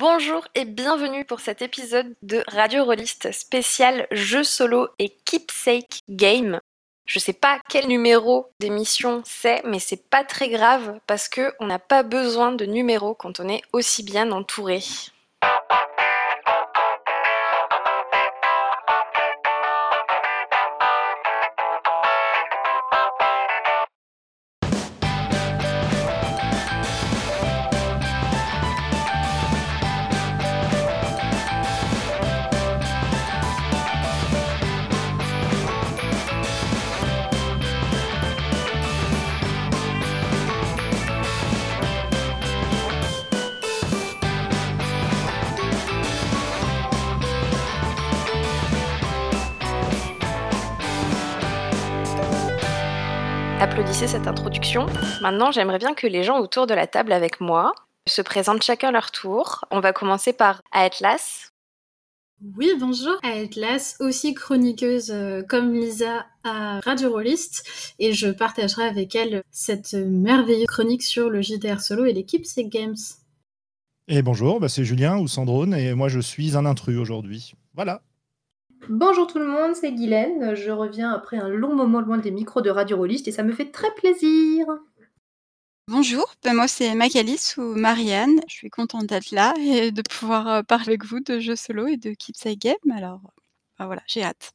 Bonjour et bienvenue pour cet épisode de Radio Rollist spécial jeu solo et keepsake game. Je sais pas quel numéro d'émission c'est, mais c'est pas très grave parce que on n'a pas besoin de numéro quand on est aussi bien entouré. Maintenant, j'aimerais bien que les gens autour de la table avec moi se présentent chacun leur tour. On va commencer par Atlas. Oui, bonjour. Atlas, aussi chroniqueuse euh, comme Lisa à Radio Rollist, et je partagerai avec elle cette merveilleuse chronique sur le JDR solo et l'équipe C'est Games. Et bonjour, bah, c'est Julien ou Sandrone, et moi je suis un intrus aujourd'hui. Voilà. Bonjour tout le monde, c'est Guylaine. Je reviens après un long moment loin des micros de Radio Rollist et ça me fait très plaisir. Bonjour, ben moi c'est Macalis ou Marianne. Je suis contente d'être là et de pouvoir euh, parler avec vous de jeux solo et de Keepsake Game. Alors ben voilà, j'ai hâte.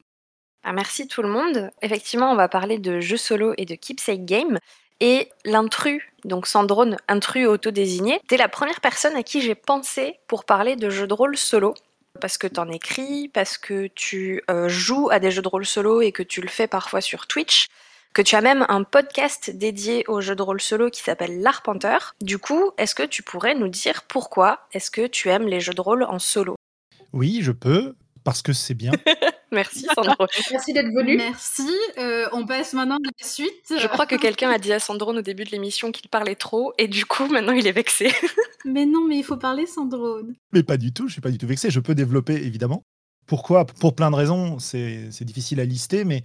Ah, merci tout le monde. Effectivement, on va parler de jeux solo et de Keepsake Game. Et l'intrus, donc Sandrone, intrus auto-désigné, t'es la première personne à qui j'ai pensé pour parler de jeux de rôle solo parce que tu en écris, parce que tu euh, joues à des jeux de rôle solo et que tu le fais parfois sur Twitch, que tu as même un podcast dédié aux jeux de rôle solo qui s'appelle L'Arpenteur. Du coup, est-ce que tu pourrais nous dire pourquoi est-ce que tu aimes les jeux de rôle en solo? Oui, je peux, parce que c'est bien. Merci Sandro. Merci d'être venu. Merci. Euh, on passe maintenant à la suite. Je crois que quelqu'un a dit à Sandrone au début de l'émission qu'il parlait trop et du coup maintenant il est vexé. mais non, mais il faut parler Sandrone. Mais pas du tout, je suis pas du tout vexé. Je peux développer évidemment. Pourquoi? Pour plein de raisons. C'est difficile à lister, mais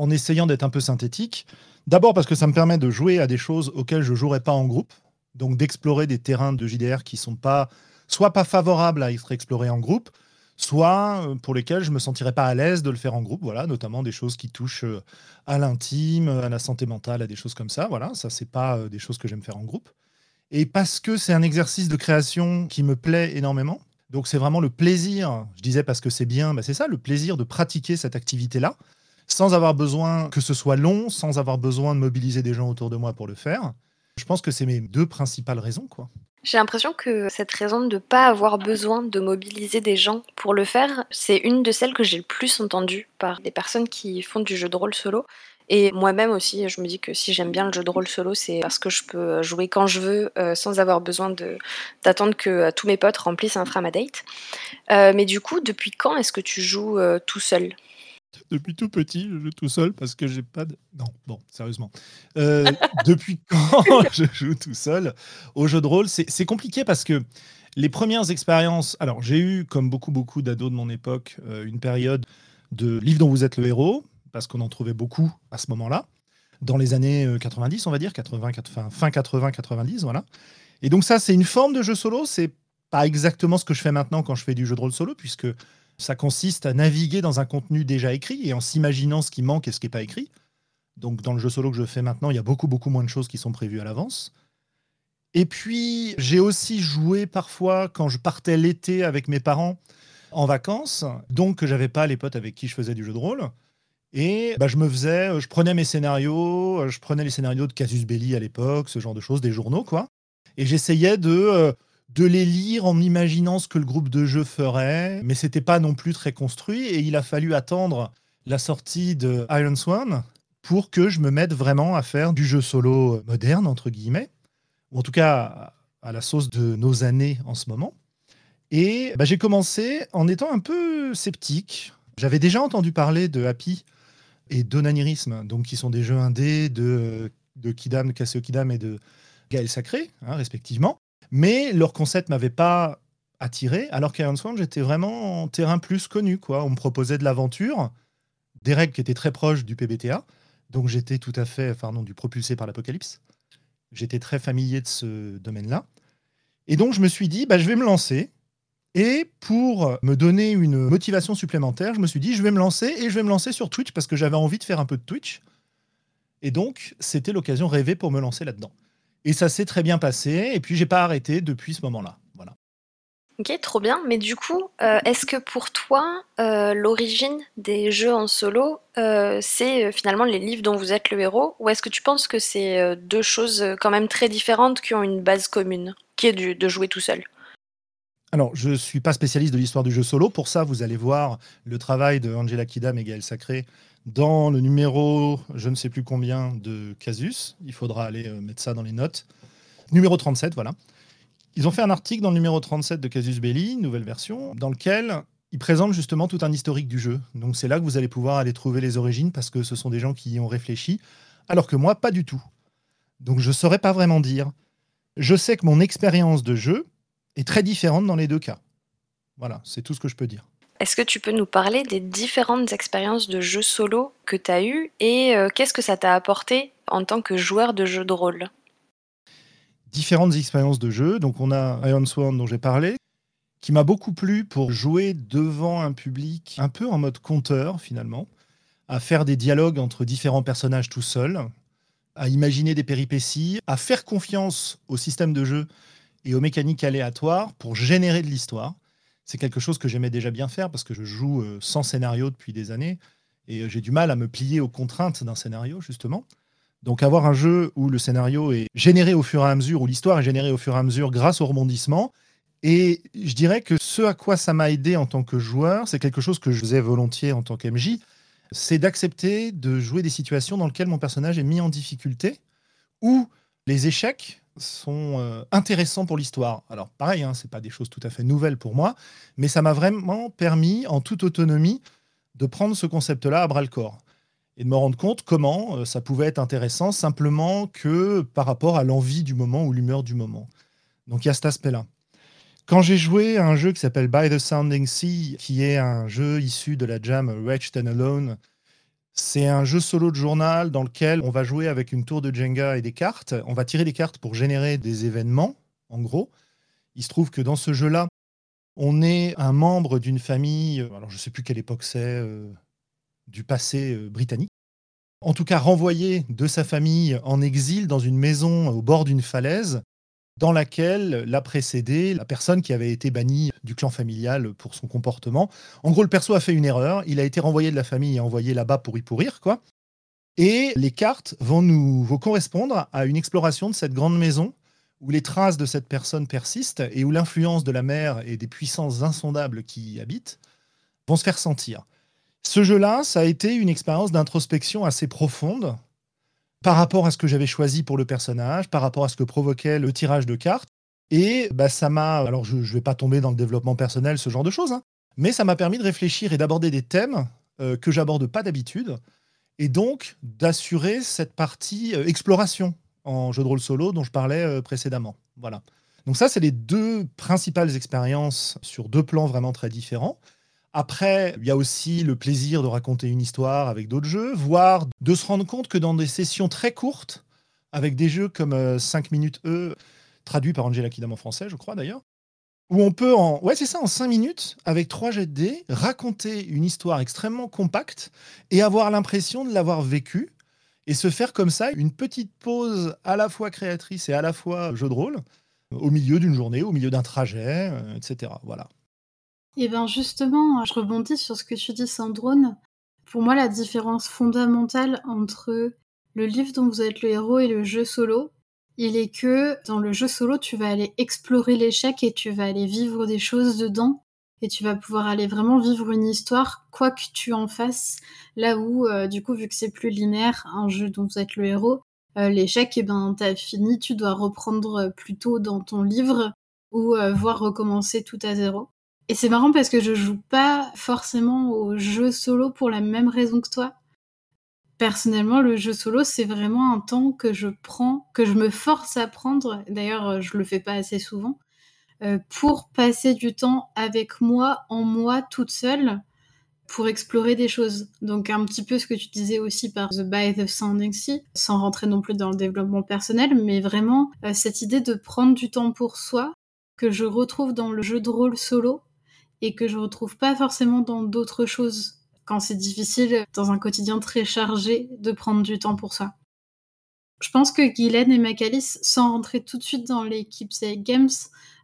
en essayant d'être un peu synthétique. D'abord parce que ça me permet de jouer à des choses auxquelles je jouerais pas en groupe, donc d'explorer des terrains de JDR qui sont pas soit pas favorables à être explorés en groupe, soit euh, pour lesquels je me sentirais pas à l'aise de le faire en groupe, voilà, notamment des choses qui touchent euh, à l'intime, à la santé mentale, à des choses comme ça, voilà, ça c'est pas euh, des choses que j'aime faire en groupe. Et parce que c'est un exercice de création qui me plaît énormément, donc c'est vraiment le plaisir, je disais parce que c'est bien, bah c'est ça, le plaisir de pratiquer cette activité-là, sans avoir besoin que ce soit long, sans avoir besoin de mobiliser des gens autour de moi pour le faire. Je pense que c'est mes deux principales raisons, quoi. J'ai l'impression que cette raison de ne pas avoir besoin de mobiliser des gens pour le faire, c'est une de celles que j'ai le plus entendues par des personnes qui font du jeu de rôle solo. Et moi-même aussi, je me dis que si j'aime bien le jeu de rôle solo, c'est parce que je peux jouer quand je veux euh, sans avoir besoin d'attendre que euh, tous mes potes remplissent un framadate. Euh, mais du coup, depuis quand est-ce que tu joues tout seul? Depuis tout petit, je joue tout seul parce que j'ai pas de. Non, bon, sérieusement. Euh, depuis quand je joue tout seul au jeu de rôle? C'est compliqué parce que les premières expériences. Alors, j'ai eu, comme beaucoup, beaucoup d'ados de mon époque, euh, une période de livres dont vous êtes le héros, parce qu'on en trouvait beaucoup à ce moment-là, dans les années 90, euh, on va dire, 80, fin 80, 90, voilà. Et donc, ça, c'est une forme de jeu solo. C'est pas exactement ce que je fais maintenant quand je fais du jeu de rôle solo, puisque ça consiste à naviguer dans un contenu déjà écrit et en s'imaginant ce qui manque et ce qui n'est pas écrit. Donc dans le jeu solo que je fais maintenant, il y a beaucoup beaucoup moins de choses qui sont prévues à l'avance. Et puis j'ai aussi joué parfois quand je partais l'été avec mes parents en vacances, donc que j'avais pas les potes avec qui je faisais du jeu de rôle. Et bah, je me faisais, je prenais mes scénarios, je prenais les scénarios de Casus Belli à l'époque, ce genre de choses, des journaux quoi. Et j'essayais de euh, de les lire en m'imaginant ce que le groupe de jeu ferait, mais c'était pas non plus très construit et il a fallu attendre la sortie de Iron Swan pour que je me mette vraiment à faire du jeu solo moderne entre guillemets, ou en tout cas à la sauce de nos années en ce moment. Et bah, j'ai commencé en étant un peu sceptique. J'avais déjà entendu parler de Happy et d'Onanirisme, donc qui sont des jeux indés de, de Kidam, de Cassio Kidam et de Gaël Sacré, hein, respectivement. Mais leur concept m'avait pas attiré, alors qu'Iron Swan, j'étais vraiment en terrain plus connu. Quoi. On me proposait de l'aventure, des règles qui étaient très proches du PBTA, donc j'étais tout à fait, enfin non, du propulsé par l'apocalypse. J'étais très familier de ce domaine-là. Et donc je me suis dit, bah, je vais me lancer. Et pour me donner une motivation supplémentaire, je me suis dit, je vais me lancer et je vais me lancer sur Twitch parce que j'avais envie de faire un peu de Twitch. Et donc, c'était l'occasion rêvée pour me lancer là-dedans. Et ça s'est très bien passé. Et puis, j'ai pas arrêté depuis ce moment-là. Voilà. Ok, trop bien. Mais du coup, euh, est-ce que pour toi, euh, l'origine des jeux en solo, euh, c'est finalement les livres dont vous êtes le héros Ou est-ce que tu penses que c'est deux choses quand même très différentes qui ont une base commune, qui est de jouer tout seul? Alors, je ne suis pas spécialiste de l'histoire du jeu solo. Pour ça, vous allez voir le travail de Angela Kidam et Gaël Sacré dans le numéro, je ne sais plus combien, de Casus. Il faudra aller euh, mettre ça dans les notes. Numéro 37, voilà. Ils ont fait un article dans le numéro 37 de Casus Belli, nouvelle version, dans lequel ils présentent justement tout un historique du jeu. Donc c'est là que vous allez pouvoir aller trouver les origines parce que ce sont des gens qui y ont réfléchi, alors que moi, pas du tout. Donc je ne saurais pas vraiment dire. Je sais que mon expérience de jeu, est très différente dans les deux cas. Voilà, c'est tout ce que je peux dire. Est-ce que tu peux nous parler des différentes expériences de jeux solo que tu as eues et euh, qu'est-ce que ça t'a apporté en tant que joueur de jeux de rôle? Différentes expériences de jeu. Donc on a Iron Sworn dont j'ai parlé, qui m'a beaucoup plu pour jouer devant un public un peu en mode conteur finalement, à faire des dialogues entre différents personnages tout seul, à imaginer des péripéties, à faire confiance au système de jeu et aux mécaniques aléatoires pour générer de l'histoire. C'est quelque chose que j'aimais déjà bien faire parce que je joue euh, sans scénario depuis des années et euh, j'ai du mal à me plier aux contraintes d'un scénario, justement. Donc avoir un jeu où le scénario est généré au fur et à mesure, où l'histoire est générée au fur et à mesure grâce au rebondissement. Et je dirais que ce à quoi ça m'a aidé en tant que joueur, c'est quelque chose que je faisais volontiers en tant qu'MJ, c'est d'accepter de jouer des situations dans lesquelles mon personnage est mis en difficulté, où les échecs sont euh, intéressants pour l'histoire. Alors pareil, hein, c'est pas des choses tout à fait nouvelles pour moi, mais ça m'a vraiment permis, en toute autonomie, de prendre ce concept-là à bras le corps et de me rendre compte comment euh, ça pouvait être intéressant simplement que par rapport à l'envie du moment ou l'humeur du moment. Donc il y a cet aspect-là. Quand j'ai joué à un jeu qui s'appelle By the Sounding Sea, qui est un jeu issu de la jam Wretched and Alone, c'est un jeu solo de journal dans lequel on va jouer avec une tour de Jenga et des cartes. On va tirer des cartes pour générer des événements, en gros. Il se trouve que dans ce jeu-là, on est un membre d'une famille, euh, alors je ne sais plus quelle époque c'est, euh, du passé euh, britannique. En tout cas, renvoyé de sa famille en exil dans une maison au bord d'une falaise dans laquelle l'a précédé la personne qui avait été bannie du clan familial pour son comportement. En gros, le perso a fait une erreur, il a été renvoyé de la famille et envoyé là-bas pour y pourrir, quoi. Et les cartes vont nous vont correspondre à une exploration de cette grande maison où les traces de cette personne persistent et où l'influence de la mer et des puissances insondables qui y habitent vont se faire sentir. Ce jeu-là, ça a été une expérience d'introspection assez profonde par rapport à ce que j'avais choisi pour le personnage, par rapport à ce que provoquait le tirage de cartes. Et bah, ça m'a. Alors, je ne vais pas tomber dans le développement personnel, ce genre de choses, hein, mais ça m'a permis de réfléchir et d'aborder des thèmes euh, que j'aborde pas d'habitude, et donc d'assurer cette partie euh, exploration en jeu de rôle solo dont je parlais euh, précédemment. Voilà. Donc, ça, c'est les deux principales expériences sur deux plans vraiment très différents. Après, il y a aussi le plaisir de raconter une histoire avec d'autres jeux, voire de se rendre compte que dans des sessions très courtes, avec des jeux comme 5 euh, minutes E, traduit par Angela Kidam en français, je crois d'ailleurs, où on peut en ouais c'est ça en 5 minutes avec 3 jets de dés raconter une histoire extrêmement compacte et avoir l'impression de l'avoir vécue et se faire comme ça une petite pause à la fois créatrice et à la fois jeu de rôle au milieu d'une journée, au milieu d'un trajet, euh, etc. Voilà. Et bien justement, je rebondis sur ce que tu dis, Sandrone. Pour moi, la différence fondamentale entre le livre dont vous êtes le héros et le jeu solo, il est que dans le jeu solo, tu vas aller explorer l'échec et tu vas aller vivre des choses dedans et tu vas pouvoir aller vraiment vivre une histoire, quoi que tu en fasses. Là où, euh, du coup, vu que c'est plus linéaire, un jeu dont vous êtes le héros, euh, l'échec, et eh ben, t'as fini, tu dois reprendre plus tôt dans ton livre ou euh, voir recommencer tout à zéro. Et c'est marrant parce que je joue pas forcément au jeu solo pour la même raison que toi. Personnellement, le jeu solo, c'est vraiment un temps que je prends, que je me force à prendre. D'ailleurs, je le fais pas assez souvent. Euh, pour passer du temps avec moi, en moi, toute seule, pour explorer des choses. Donc un petit peu ce que tu disais aussi par The By the Sounding Sea, sans rentrer non plus dans le développement personnel, mais vraiment euh, cette idée de prendre du temps pour soi, que je retrouve dans le jeu de rôle solo et que je retrouve pas forcément dans d'autres choses quand c'est difficile dans un quotidien très chargé de prendre du temps pour ça. Je pense que Guylaine et Macalis, sans rentrer tout de suite dans l'équipe Games,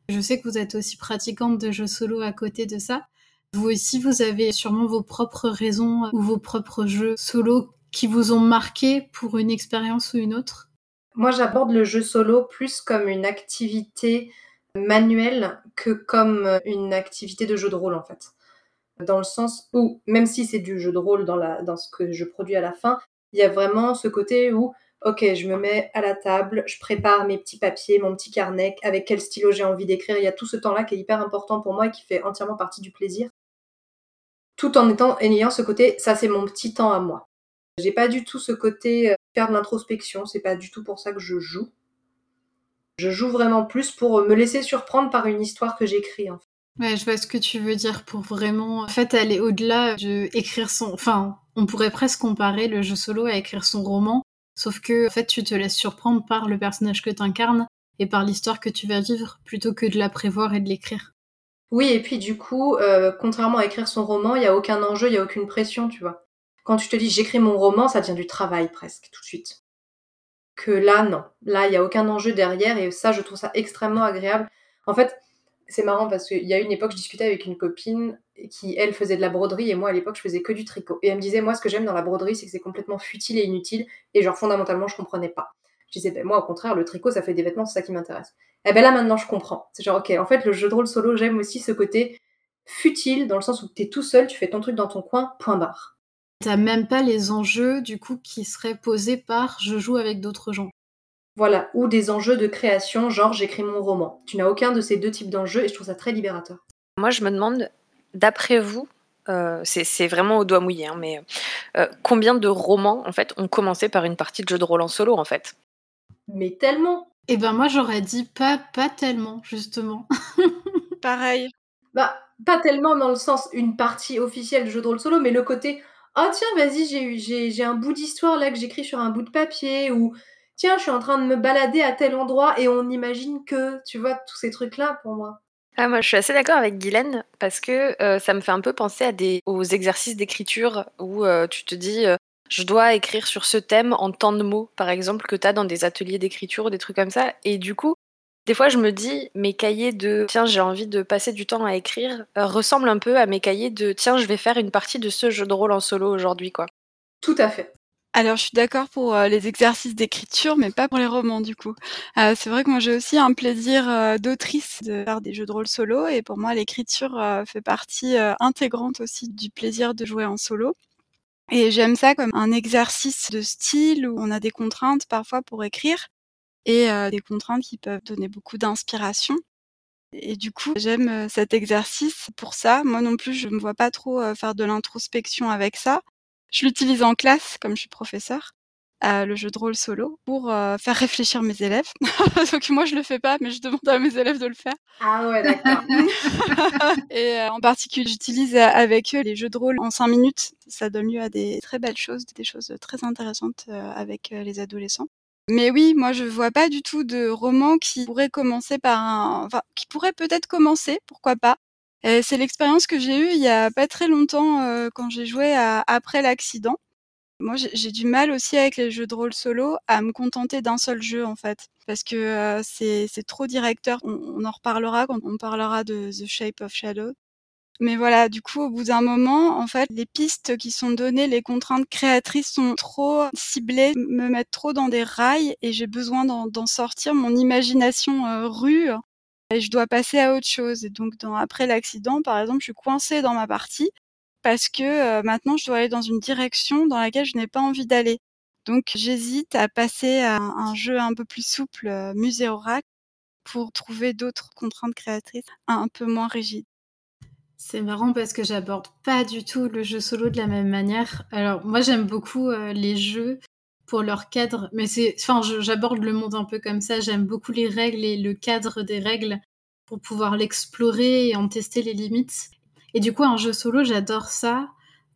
je sais que vous êtes aussi pratiquante de jeux solo à côté de ça. Vous aussi, vous avez sûrement vos propres raisons ou vos propres jeux solo qui vous ont marqué pour une expérience ou une autre Moi, j'aborde le jeu solo plus comme une activité manuelle que comme une activité de jeu de rôle, en fait. Dans le sens où, même si c'est du jeu de rôle dans, la, dans ce que je produis à la fin, il y a vraiment ce côté où ok, je me mets à la table, je prépare mes petits papiers, mon petit carnet, avec quel stylo j'ai envie d'écrire. Il y a tout ce temps-là qui est hyper important pour moi et qui fait entièrement partie du plaisir. Tout en étant, ayant ce côté, ça c'est mon petit temps à moi. J'ai pas du tout ce côté euh, faire de l'introspection, c'est pas du tout pour ça que je joue. Je joue vraiment plus pour me laisser surprendre par une histoire que j'écris. En fait. Ouais, je vois ce que tu veux dire pour vraiment, en fait, aller au-delà de écrire son, enfin, on pourrait presque comparer le jeu solo à écrire son roman Sauf que, en fait, tu te laisses surprendre par le personnage que tu incarnes et par l'histoire que tu vas vivre plutôt que de la prévoir et de l'écrire. Oui, et puis du coup, euh, contrairement à écrire son roman, il n'y a aucun enjeu, il n'y a aucune pression, tu vois. Quand tu te dis j'écris mon roman, ça devient du travail presque, tout de suite. Que là, non. Là, il n'y a aucun enjeu derrière et ça, je trouve ça extrêmement agréable. En fait, c'est marrant parce qu'il y a une époque, je discutais avec une copine qui, elle, faisait de la broderie et moi, à l'époque, je faisais que du tricot. Et elle me disait, moi, ce que j'aime dans la broderie, c'est que c'est complètement futile et inutile et genre, fondamentalement, je comprenais pas. Je disais, ben, moi, au contraire, le tricot, ça fait des vêtements, c'est ça qui m'intéresse. Et ben là, maintenant, je comprends. C'est genre, ok, en fait, le jeu de rôle solo, j'aime aussi ce côté futile dans le sens où tu es tout seul, tu fais ton truc dans ton coin, point barre. T'as même pas les enjeux, du coup, qui seraient posés par je joue avec d'autres gens. Voilà, ou des enjeux de création, genre j'écris mon roman. Tu n'as aucun de ces deux types d'enjeux et je trouve ça très libérateur. Moi, je me demande, d'après vous, euh, c'est vraiment au doigt mouillé, hein, mais euh, combien de romans en fait ont commencé par une partie de jeu de rôle en solo en fait? Mais tellement Eh ben moi j'aurais dit pas pas tellement justement. Pareil. Bah pas tellement dans le sens une partie officielle de jeu de rôle solo, mais le côté oh tiens vas-y j'ai un bout d'histoire là que j'écris sur un bout de papier ou tiens, je suis en train de me balader à tel endroit et on imagine que, tu vois, tous ces trucs-là pour moi. Ah, moi, je suis assez d'accord avec Guylaine parce que euh, ça me fait un peu penser aux exercices d'écriture où euh, tu te dis euh, je dois écrire sur ce thème en tant de mots, par exemple, que tu as dans des ateliers d'écriture ou des trucs comme ça. Et du coup, des fois, je me dis mes cahiers de tiens, j'ai envie de passer du temps à écrire ressemblent un peu à mes cahiers de tiens, je vais faire une partie de ce jeu de rôle en solo aujourd'hui, quoi. Tout à fait. Alors, je suis d'accord pour euh, les exercices d'écriture, mais pas pour les romans, du coup. Euh, c'est vrai que moi, j'ai aussi un plaisir euh, d'autrice de faire des jeux de rôle solo, et pour moi, l'écriture fait partie intégrante aussi du plaisir de jouer en solo. Et j'aime ça comme un exercice de style où on a des contraintes parfois pour écrire, et des contraintes qui peuvent donner beaucoup d'inspiration. Et du coup, j'aime cet exercice pour ça. Moi non plus, je ne me vois pas trop faire de l'introspection avec ça. Je l'utilise en classe, comme je suis professeur, euh, le jeu de rôle solo, pour euh, faire réfléchir mes élèves. Donc moi, je le fais pas, mais je demande à mes élèves de le faire. Ah ouais, d'accord. et euh, en particulier, j'utilise avec eux les jeux de rôle en 5 minutes. Ça donne lieu à des très belles choses, des choses très intéressantes avec les adolescents. Mais oui, moi je vois pas du tout de roman qui pourrait commencer par un, enfin, qui pourrait peut-être commencer, pourquoi pas, c'est l'expérience que j'ai eue il y a pas très longtemps euh, quand j'ai joué à Après l'accident. Moi, j'ai du mal aussi avec les jeux de rôle solo à me contenter d'un seul jeu en fait, parce que euh, c'est trop directeur. On, en reparlera quand on parlera de The Shape of Shadow. Mais voilà, du coup, au bout d'un moment, en fait, les pistes qui sont données, les contraintes créatrices sont trop ciblées, me mettent trop dans des rails et j'ai besoin d'en sortir. Mon imagination euh, rue et je dois passer à autre chose. Et donc, après l'accident, par exemple, je suis coincée dans ma partie parce que euh, maintenant, je dois aller dans une direction dans laquelle je n'ai pas envie d'aller. Donc, j'hésite à passer à un, jeu un peu plus souple, euh, musée oracle, pour trouver d'autres contraintes créatrices un peu moins rigides. C'est marrant parce que j'aborde pas du tout le jeu solo de la même manière. Alors moi j'aime beaucoup euh, les jeux pour leur cadre. Mais c'est, enfin, j'aborde le monde un peu comme ça. J'aime beaucoup les règles et le cadre des règles pour pouvoir l'explorer et en tester les limites. Et du coup, un jeu solo, j'adore ça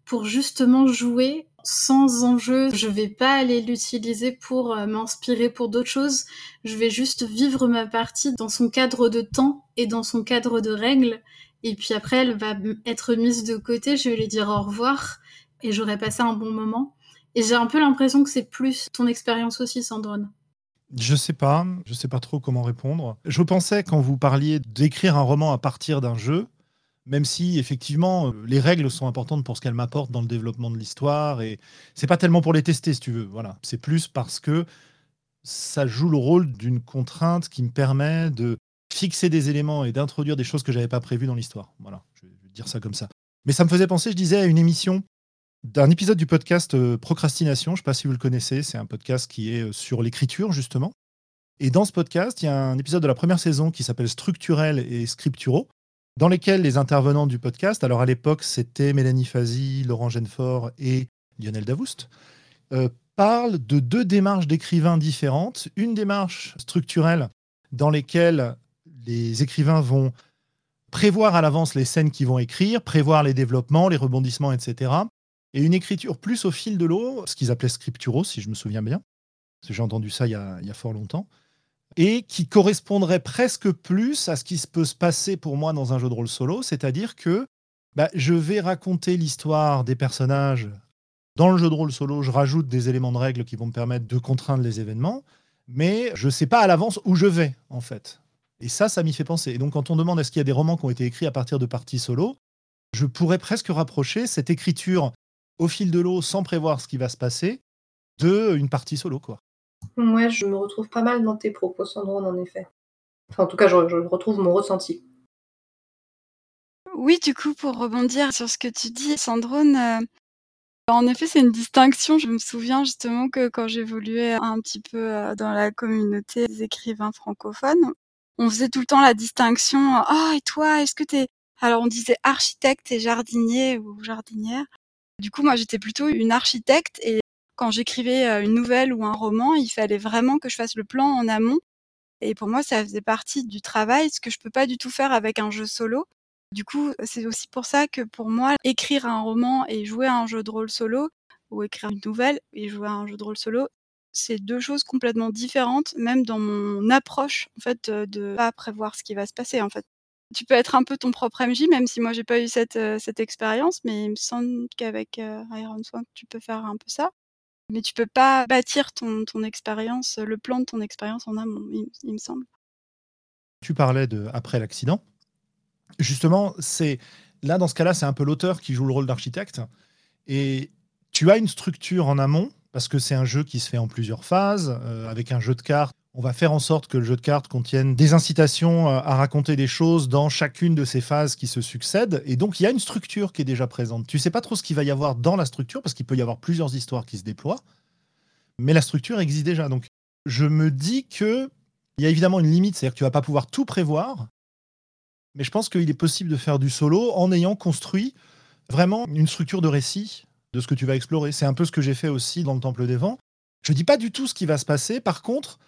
pour justement jouer sans enjeu. Je vais pas aller l'utiliser pour euh, m'inspirer pour d'autres choses. Je vais juste vivre ma partie dans son cadre de temps et dans son cadre de règles. Et puis après, elle va être mise de côté. Je vais lui dire au revoir et j'aurai passé un bon moment. Et j'ai un peu l'impression que c'est plus ton expérience aussi, Sandrone. Je sais pas, je sais pas trop comment répondre. Je pensais quand vous parliez d'écrire un roman à partir d'un jeu, même si effectivement euh, les règles sont importantes pour ce qu'elles m'apportent dans le développement de l'histoire et c'est pas tellement pour les tester si tu veux. Voilà, c'est plus parce que ça joue le rôle d'une contrainte qui me permet de fixer des éléments et d'introduire des choses que j'avais pas prévues dans l'histoire. Voilà, je vais dire ça comme ça. Mais ça me faisait penser, je disais, à une émission d'un épisode du podcast euh, Procrastination. Je ne sais pas si vous le connaissez. C'est un podcast qui est euh, sur l'écriture, justement. Et dans ce podcast, il y a un épisode de la première saison qui s'appelle Structurel et Scripturaux, dans lesquels les intervenants du podcast, alors à l'époque, c'était Mélanie Fazi, Laurent Genefort et Lionel Davoust, euh, parlent de deux démarches d'écrivains différentes. Une démarche structurelle dans lesquelles les écrivains vont prévoir à l'avance les scènes qu'ils vont écrire, prévoir les développements, les rebondissements, etc et une écriture plus au fil de l'eau, ce qu'ils appelaient scripturo, si je me souviens bien, j'ai entendu ça il y, a, fort longtemps, et qui correspondrait presque plus à ce qui se peut se passer pour moi dans un jeu de rôle solo, c'est-à-dire que bah, je vais raconter l'histoire des personnages. Dans le jeu de rôle solo, je rajoute des éléments de règles qui vont me permettre de contraindre les événements, mais je ne sais pas à l'avance où je vais, en fait. Et ça, ça m'y fait penser. Et donc, quand on demande est-ce qu'il y a des romans qui ont été écrits à partir de parties solo, je pourrais presque rapprocher cette écriture au fil de l'eau sans prévoir ce qui va se passer de une partie solo quoi. Ouais, je me retrouve pas mal dans tes propos, Sandrone, en effet. Enfin, en tout cas, je, retrouve mon ressenti. Oui, du coup, pour rebondir sur ce que tu dis, Sandrone, euh, en effet, c'est une distinction. Je me souviens justement que quand j'évoluais un petit peu euh, dans la communauté des écrivains francophones, on faisait tout le temps la distinction. Ah, et toi, est-ce que tu es... Alors, on disait architecte et jardinier ou jardinière. Du coup, moi, j'étais plutôt une architecte et quand j'écrivais euh, une nouvelle ou un roman, il fallait vraiment que je fasse le plan en amont. Et pour moi, ça faisait partie du travail, ce que je peux pas du tout faire avec un jeu solo. Du coup, c'est aussi pour ça que pour moi, écrire un roman et jouer à un jeu de rôle solo, ou écrire une nouvelle et jouer à un jeu de rôle solo, c'est deux choses complètement différentes, même dans mon approche, en fait, de pas prévoir ce qui va se passer, en fait tu peux être un peu ton propre MJ, même si moi j'ai pas eu cette, euh, cette expérience, mais il me semble qu'avec euh, Iron Swan, tu peux faire un peu ça. Mais tu peux pas bâtir ton, expérience, le plan de ton expérience en amont, il, me semble. Tu parlais de après l'accident. Justement, c'est là dans ce cas-là, c'est un peu l'auteur qui joue le rôle d'architecte. Et tu as une structure en amont parce que c'est un jeu qui se fait en plusieurs phases, euh, avec un jeu de cartes on va faire en sorte que le jeu de cartes contienne des incitations euh, à raconter des choses dans chacune de ces phases qui se succèdent. Et donc, il y a une structure qui est déjà présente. Tu sais pas trop ce qu'il va y avoir dans la structure, parce qu'il peut y avoir plusieurs histoires qui se déploient. Mais la structure existe déjà. Donc, je me dis que il y a évidemment une limite, c'est-à-dire que tu vas pas pouvoir tout prévoir. Mais je pense qu'il est possible de faire du solo en ayant construit vraiment une structure de récit de ce que tu vas explorer. C'est un peu ce que j'ai fait aussi dans le Temple des Vents. Je dis pas du tout ce qui va se passer. Par contre,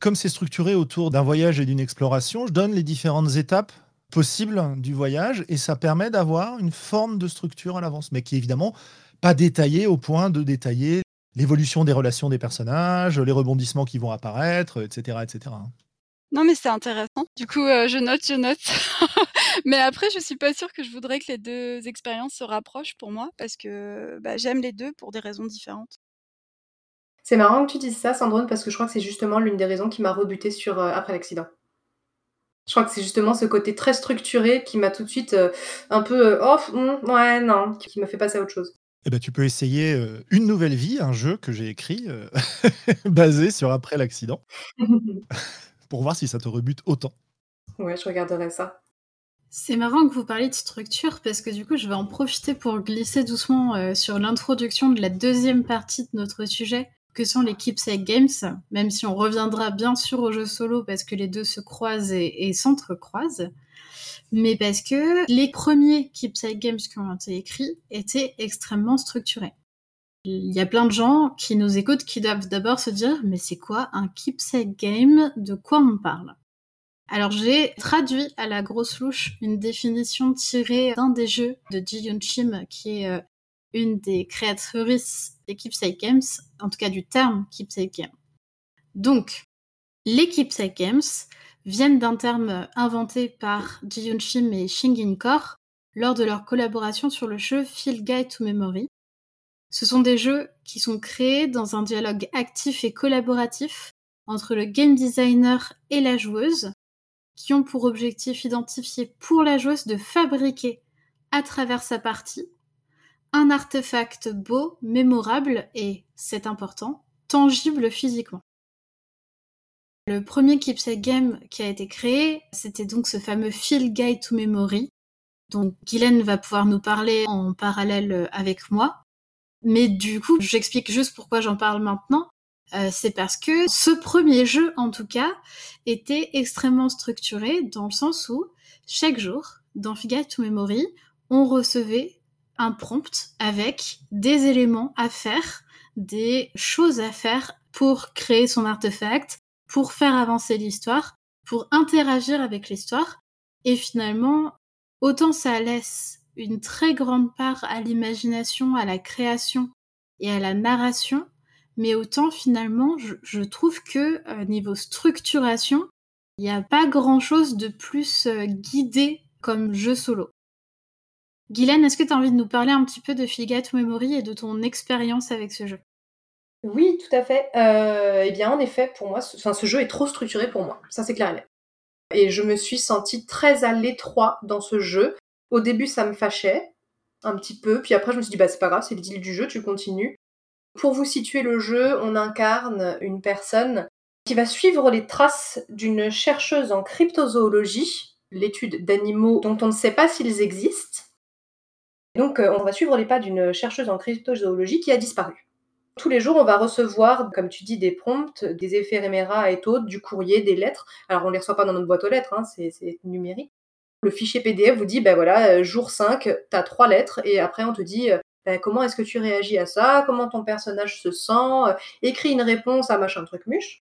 comme c'est structuré autour d'un voyage et d'une exploration, je donne les différentes étapes possibles du voyage et ça permet d'avoir une forme de structure à l'avance, mais qui est évidemment pas détaillée au point de détailler l'évolution des relations des personnages, les rebondissements qui vont apparaître, etc. etc. Non, mais c'est intéressant. Du coup, euh, je note, je note. mais après, je suis pas sûre que je voudrais que les deux expériences se rapprochent pour moi, parce que bah, j'aime les deux pour des raisons différentes. C'est marrant que tu dises ça, Sandrone, parce que je crois que c'est justement l'une des raisons qui m'a rebuté sur euh, après l'accident. Je crois que c'est justement ce côté très structuré qui m'a tout de suite euh, un peu euh, oh hmm, ouais non qui m'a fait passer à autre chose. Eh ben, tu peux essayer Une Nouvelle Vie, un jeu que j'ai écrit basé sur après l'accident, pour voir si ça te rebute autant. Ouais, je regarderai ça. C'est marrant que vous parliez de structure parce que du coup, je vais en profiter pour glisser doucement sur l'introduction de la deuxième partie de notre sujet que sont les Keepsake Games, même si on reviendra bien sûr au jeu solo parce que les deux se croisent et, s'entrecroisent, mais parce que les premiers Keepsake Games qui ont été écrits étaient extrêmement structurés. Il y a plein de gens qui nous écoutent qui doivent d'abord se dire mais c'est quoi un Keepsake Game? De quoi on parle? Alors j'ai traduit à la grosse louche une définition tirée d'un des jeux de Ji Chim qui est euh, une des créatrices des Keepsake Games, en tout cas du terme Keepsake Game. Donc, les Keepsake Games viennent d'un terme inventé par Ji Shim et Shingin Kor lors de leur collaboration sur le jeu Field Guide to Memory. Ce sont des jeux qui sont créés dans un dialogue actif et collaboratif entre le game designer et la joueuse, qui ont pour objectif identifié pour la joueuse de fabriquer, à travers sa partie, un artefact beau, mémorable et, c'est important, tangible physiquement. Le premier keepsake game qui a été créé, c'était donc ce fameux Field Guide to Memory, dont Guylaine va pouvoir nous parler en parallèle avec moi. Mais du coup, j'explique juste pourquoi j'en parle maintenant. Euh, c'est parce que ce premier jeu, en tout cas, était extrêmement structuré dans le sens où chaque jour, dans Figure to Memory, on recevait un prompt avec des éléments à faire, des choses à faire pour créer son artefact, pour faire avancer l'histoire, pour interagir avec l'histoire. Et finalement, autant ça laisse une très grande part à l'imagination, à la création et à la narration, mais autant finalement, je, trouve que euh, niveau structuration, il n'y a pas grand-chose de plus euh, guidé comme jeu solo. Guylaine, est-ce que tu as envie de nous parler un petit peu de Figate Memory et de ton expérience avec ce jeu? Oui, tout à fait. Euh, eh bien, en effet, pour moi, ce, ce jeu est trop structuré pour moi. Ça, c'est clair et net. Et je me suis sentie très à l'étroit dans ce jeu. Au début, ça me fâchait un petit peu, puis après, je me suis dit, bah, c'est pas grave, c'est le deal du jeu, tu continues. Pour vous situer le jeu, on incarne une personne qui va suivre les traces d'une chercheuse en cryptozoologie, l'étude d'animaux dont on ne sait pas s'ils existent. Donc euh, on va suivre les pas d'une chercheuse en cryptozoologie qui a disparu. Tous les jours, on va recevoir, comme tu dis, des prompts, des éphéméras et autres, du courrier, des lettres. Alors on ne les reçoit pas dans notre boîte aux lettres, hein, c'est numérique. Le fichier PDF vous dit, ben voilà, euh, jour 5, tu as trois lettres, et après on te dit, euh, ben, comment est-ce que tu réagis à ça, comment ton personnage se sent, euh, écris une réponse à machin truc muche.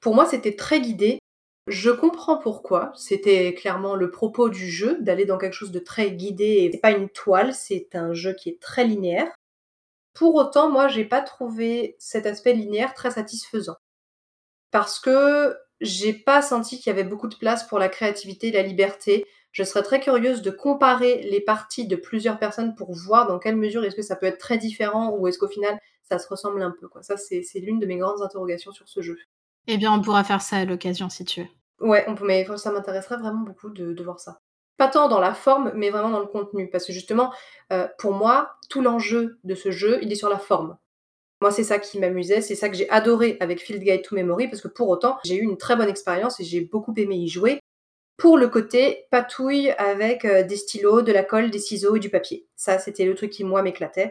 Pour moi, c'était très guidé. Je comprends pourquoi. C'était clairement le propos du jeu, d'aller dans quelque chose de très guidé. C'est pas une toile, c'est un jeu qui est très linéaire. Pour autant, moi, j'ai pas trouvé cet aspect linéaire très satisfaisant. Parce que j'ai pas senti qu'il y avait beaucoup de place pour la créativité et la liberté. Je serais très curieuse de comparer les parties de plusieurs personnes pour voir dans quelle mesure est-ce que ça peut être très différent ou est-ce qu'au final ça se ressemble un peu. Quoi. Ça, c'est, l'une de mes grandes interrogations sur ce jeu. Eh bien, on pourra faire ça à l'occasion si tu veux. Ouais, on peut, mais ça m'intéresserait vraiment beaucoup de, voir ça. Pas tant dans la forme, mais vraiment dans le contenu. Parce que justement, euh, pour moi, tout l'enjeu de ce jeu, il est sur la forme. Moi, c'est ça qui m'amusait, c'est ça que j'ai adoré avec Field Guide to Memory, parce que pour autant, j'ai eu une très bonne expérience et j'ai beaucoup aimé y jouer pour le côté patouille avec euh, des stylos, de la colle, des ciseaux et du papier. Ça, c'était le truc qui, moi, m'éclatait.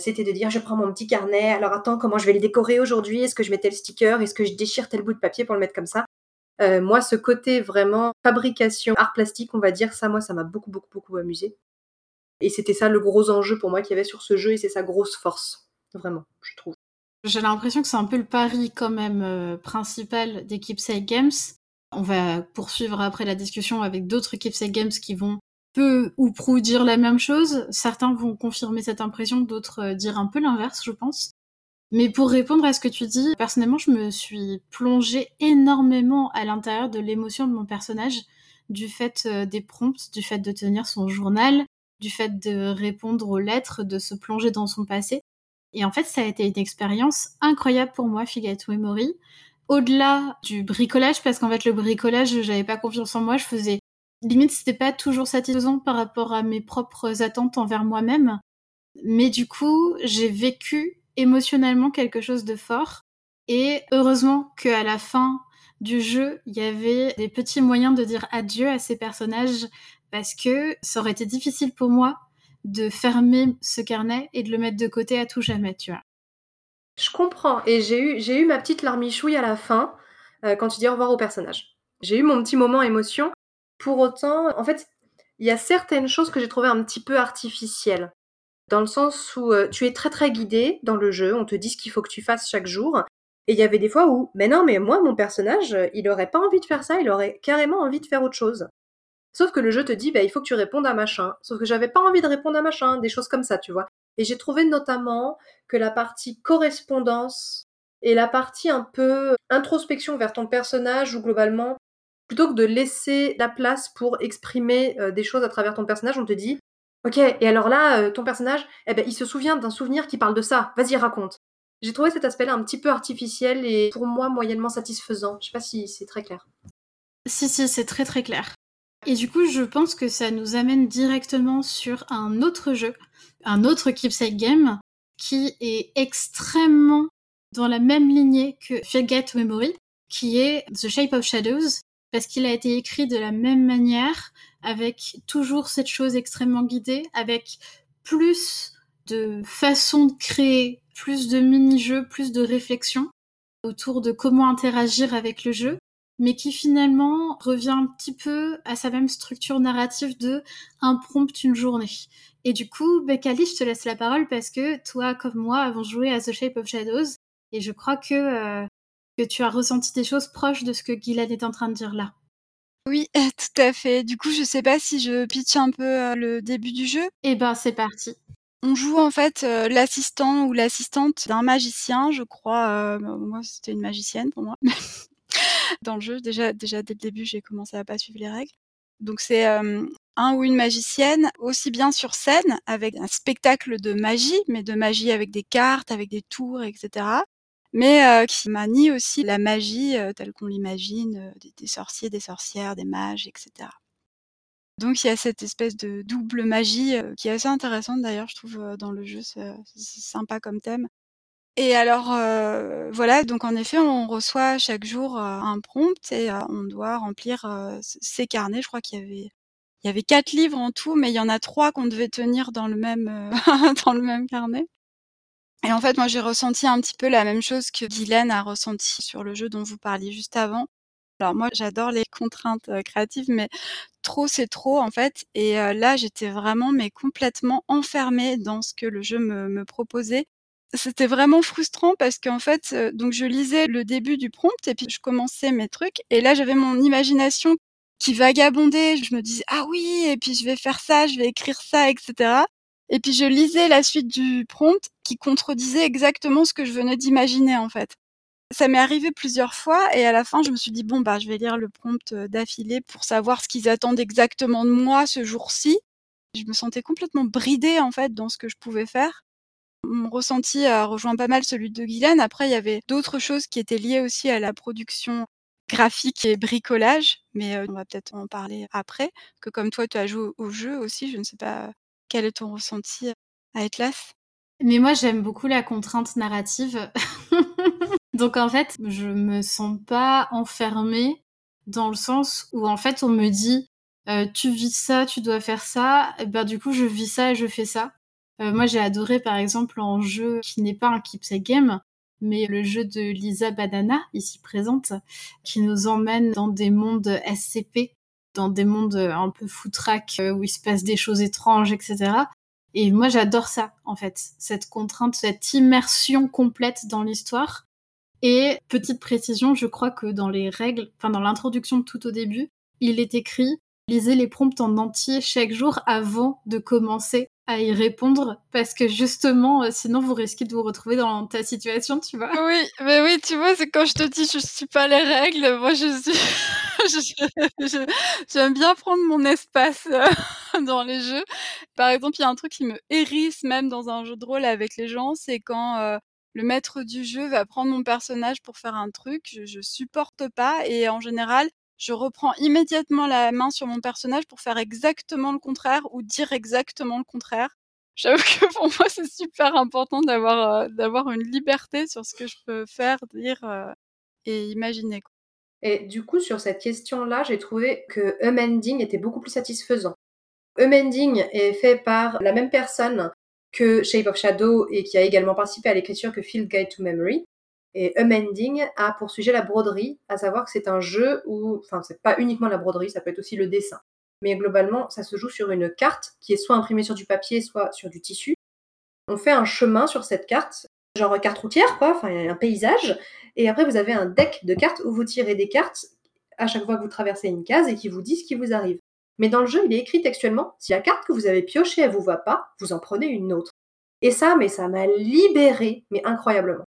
C'était de dire, je prends mon petit carnet, alors attends, comment je vais les décorer aujourd'hui? Est-ce que je mets tel sticker? Est-ce que je déchire tel bout de papier pour le mettre comme ça? Euh, Moi, ce côté vraiment fabrication, art plastique, on va dire, ça, moi, ça m'a beaucoup, beaucoup, beaucoup amusé. Et c'était ça le gros enjeu pour moi qu'il y avait sur ce jeu et c'est sa grosse force, vraiment, je trouve. J'ai l'impression que c'est un peu le pari quand même euh, principal des Keepsake Games, on va poursuivre après la discussion avec d'autres Keepsake Games qui vont peu ou prou dire la même chose. Certains vont confirmer cette impression, d'autres euh, dire un peu l'inverse, je pense. Mais pour répondre à ce que tu dis, personnellement, je me suis plongée énormément à l'intérieur de l'émotion de mon personnage, du fait euh, des prompts, du fait de tenir son journal, du fait de répondre aux lettres, de se plonger dans son passé. Et en fait, ça a été une expérience incroyable pour moi, Figate Memory au-delà du bricolage, parce qu'en fait, le bricolage, j'avais pas confiance en moi, je faisais limite, c'était pas toujours satisfaisant par rapport à mes propres attentes envers moi-même. Mais du coup, j'ai vécu émotionnellement quelque chose de fort. Et heureusement qu'à la fin du jeu, il y avait des petits moyens de dire adieu à ces personnages parce que ça aurait été difficile pour moi de fermer ce carnet et de le mettre de côté à tout jamais, tu vois. Je comprends. Et j'ai eu, j'ai eu ma petite larmichouille à la fin, euh, quand tu dis au revoir au personnage. J'ai eu mon petit moment émotion. Pour autant, en fait, il y a certaines choses que j'ai trouvées un petit peu artificielles. Dans le sens où euh, tu es très très guidé dans le jeu, on te dit ce qu'il faut que tu fasses chaque jour. Et il y avait des fois où, mais non, mais moi, mon personnage, il aurait pas envie de faire ça, il aurait carrément envie de faire autre chose. Sauf que le jeu te dit, bah, il faut que tu répondes à machin. Sauf que j'avais pas envie de répondre à machin, des choses comme ça, tu vois. Et j'ai trouvé notamment que la partie correspondance et la partie un peu introspection vers ton personnage, ou globalement, plutôt que de laisser la place pour exprimer euh, des choses à travers ton personnage, on te dit Ok, et alors là, euh, ton personnage, eh ben, il se souvient d'un souvenir qui parle de ça. Vas-y, raconte. J'ai trouvé cet aspect-là un petit peu artificiel et pour moi moyennement satisfaisant. Je sais pas si c'est très clair. Si, si, c'est très très clair. Et du coup, je pense que ça nous amène directement sur un autre jeu, un autre keepsake game, qui est extrêmement dans la même lignée que Forget Memory, qui est The Shape of Shadows, parce qu'il a été écrit de la même manière, avec toujours cette chose extrêmement guidée, avec plus de façons de créer, plus de mini-jeux, plus de réflexion autour de comment interagir avec le jeu, mais qui finalement revient un petit peu à sa même structure narrative de un prompt une journée. Et du coup, Beccali, je te laisse la parole parce que toi, comme moi, avons joué à The Shape of Shadows, et je crois que, euh, que tu as ressenti des choses proches de ce que Guylaine est en train de dire là. Oui, tout à fait. Du coup, je sais pas si je pitch un peu euh, le début du jeu. Eh ben, c'est parti. On joue en fait euh, l'assistant ou l'assistante d'un magicien, je crois. moi, c'était une magicienne pour moi. dans le jeu. Déjà, dès le début, j'ai commencé à pas suivre les règles. Donc c'est un ou une magicienne, aussi bien sur scène avec un spectacle de magie, mais de magie avec des cartes, avec des tours, etc. Mais qui manie aussi la magie telle qu'on l'imagine, des, des, sorciers, des sorcières, des mages, etc. Donc il y a cette espèce de double magie qui est assez intéressante d'ailleurs, je trouve, dans le jeu, c'est sympa comme thème. Et alors, voilà, donc en effet, on reçoit chaque jour, un prompt et on doit remplir, ces carnets. Je crois qu'il y avait il y avait 4 livres en tout, mais il y en a trois qu'on devait tenir dans le même, dans le même carnet. Et en fait, moi, j'ai ressenti un petit peu la même chose que Guylaine a ressenti sur le jeu dont vous parliez juste avant. Alors moi, j'adore les contraintes, créatives, mais trop, c'est trop, en fait. Et là, j'étais vraiment, mais complètement enfermée dans ce que le jeu me me proposait c'était vraiment frustrant parce qu'en fait, donc je lisais le début du prompt et puis je commençais mes trucs et là j'avais mon imagination qui vagabondait. Je me disais ah oui et puis je vais faire ça, je vais écrire ça, etc. Et puis je lisais la suite du prompt qui contredisait exactement ce que je venais d'imaginer en fait. Ça m'est arrivé plusieurs fois et à la fin je me suis dit bon bah je vais lire le prompt d'affilée pour savoir ce qu'ils attendent exactement de moi ce jour-ci. Je me sentais complètement bridée en fait dans ce que je pouvais faire. Mon ressenti a rejoint pas mal celui de Guylaine. Après, il y avait d'autres choses qui étaient liées aussi à la production graphique et bricolage, mais on va peut-être en parler après. Que comme toi, tu as joué au jeu aussi, je ne sais pas quel est ton ressenti à Atlas. Mais moi, j'aime beaucoup la contrainte narrative. Donc en fait, je me sens pas enfermée dans le sens où en fait on me dit tu vis ça, tu dois faire ça, et ben du coup je vis ça et je fais ça. Euh, moi, j'ai adoré, par exemple, en jeu qui n'est pas un keepsake game, mais le jeu de Lisa Banana, ici présente, qui nous emmène dans des mondes SCP, dans des mondes un peu foutraque, euh, où il se passe des choses étranges, etc. Et moi, j'adore ça, en fait, cette contrainte, cette immersion complète dans l'histoire. Et petite précision, je crois que dans les règles, enfin dans l'introduction tout au début, il est écrit lisez les prompts en entier chaque jour avant de commencer à y répondre parce que justement, euh, sinon vous risquez de vous retrouver dans ta situation, tu vois. Oui, mais oui, tu vois, c'est quand je te dis je suis pas les règles, moi je suis. J'aime bien prendre mon espace euh, dans les jeux. Par exemple, il y a un truc qui me hérisse même dans un jeu de rôle avec les gens, c'est quand euh, le maître du jeu va prendre mon personnage pour faire un truc, je, je supporte pas et en général, je reprends immédiatement la main sur mon personnage pour faire exactement le contraire ou dire exactement le contraire. J'avoue que pour moi, c'est super important d'avoir euh, d'avoir une liberté sur ce que je peux faire, dire euh, et imaginer. Et du coup, sur cette question-là, j'ai trouvé que Amending était beaucoup plus satisfaisant. Amending est fait par la même personne que Shape of Shadow et qui a également participé à l'écriture que Field Guide to Memory. Et Amending a pour sujet la broderie, à savoir que c'est un jeu où, enfin, c'est pas uniquement la broderie, ça peut être aussi le dessin. Mais globalement, ça se joue sur une carte qui est soit imprimée sur du papier, soit sur du tissu. On fait un chemin sur cette carte, genre carte routière, quoi, enfin, un paysage. Et après, vous avez un deck de cartes où vous tirez des cartes à chaque fois que vous traversez une case et qui vous dit ce qui vous arrive. Mais dans le jeu, il est écrit textuellement, si la carte que vous avez piochée, elle vous va pas, vous en prenez une autre. Et ça, mais ça m'a libérée, mais incroyablement.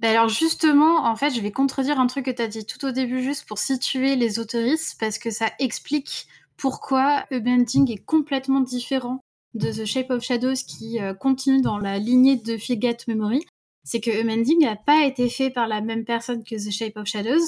Bah alors justement, en fait, je vais contredire un truc que tu as dit tout au début juste pour situer les autoristes parce que ça explique pourquoi Bending est complètement différent de The Shape of Shadows qui euh, continue dans la lignée de Forget Memory. C'est que Bending n'a pas été fait par la même personne que The Shape of Shadows,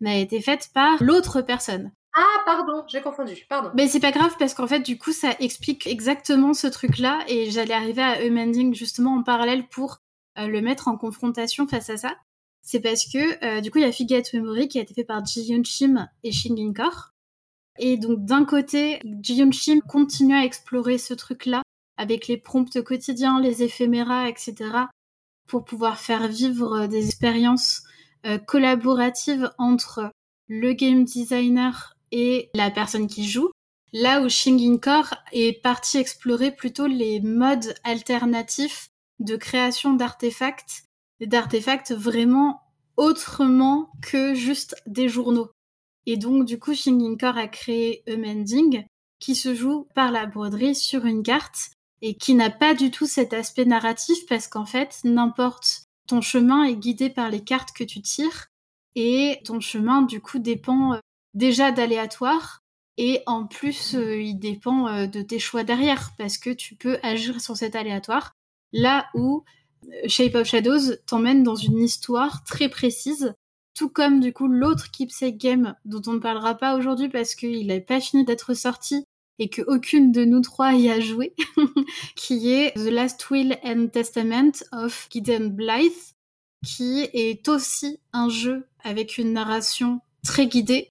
mais a été faite par l'autre personne. Ah, pardon, j'ai confondu, pardon. Mais c'est pas grave parce qu'en fait, du coup, ça explique exactement ce truc-là et j'allais arriver à Amending justement en parallèle pour le mettre en confrontation face à ça. C'est parce que, euh, du coup, il y a Forget Memory qui a été fait par Ji Yoon Shim et Shin. Et donc, d'un côté, Ji Yoon Shim continue à explorer ce truc-là avec les prompts quotidiens, les éphéméras, etc., pour pouvoir faire vivre des expériences euh, collaboratives entre le game designer et la personne qui joue. Là où Shingin Core est parti explorer plutôt les modes alternatifs de création d'artefacts, d'artefacts vraiment autrement que juste des journaux. Et donc, du coup, Shingin Core a créé Amending, qui se joue par la broderie sur une carte et qui n'a pas du tout cet aspect narratif parce qu'en fait, n'importe ton chemin est guidé par les cartes que tu tires et ton chemin, du coup, dépend euh, déjà d'aléatoire et en plus euh, il dépend euh, de tes choix derrière parce que tu peux agir sur cet aléatoire là où euh, Shape of Shadows t'emmène dans une histoire très précise tout comme du coup l'autre Keepsake Game dont on ne parlera pas aujourd'hui parce qu'il n'a pas fini d'être sorti et qu'aucune de nous trois y a joué, qui est The Last Will and Testament of Gideon Blythe, qui est aussi un jeu avec une narration très guidée,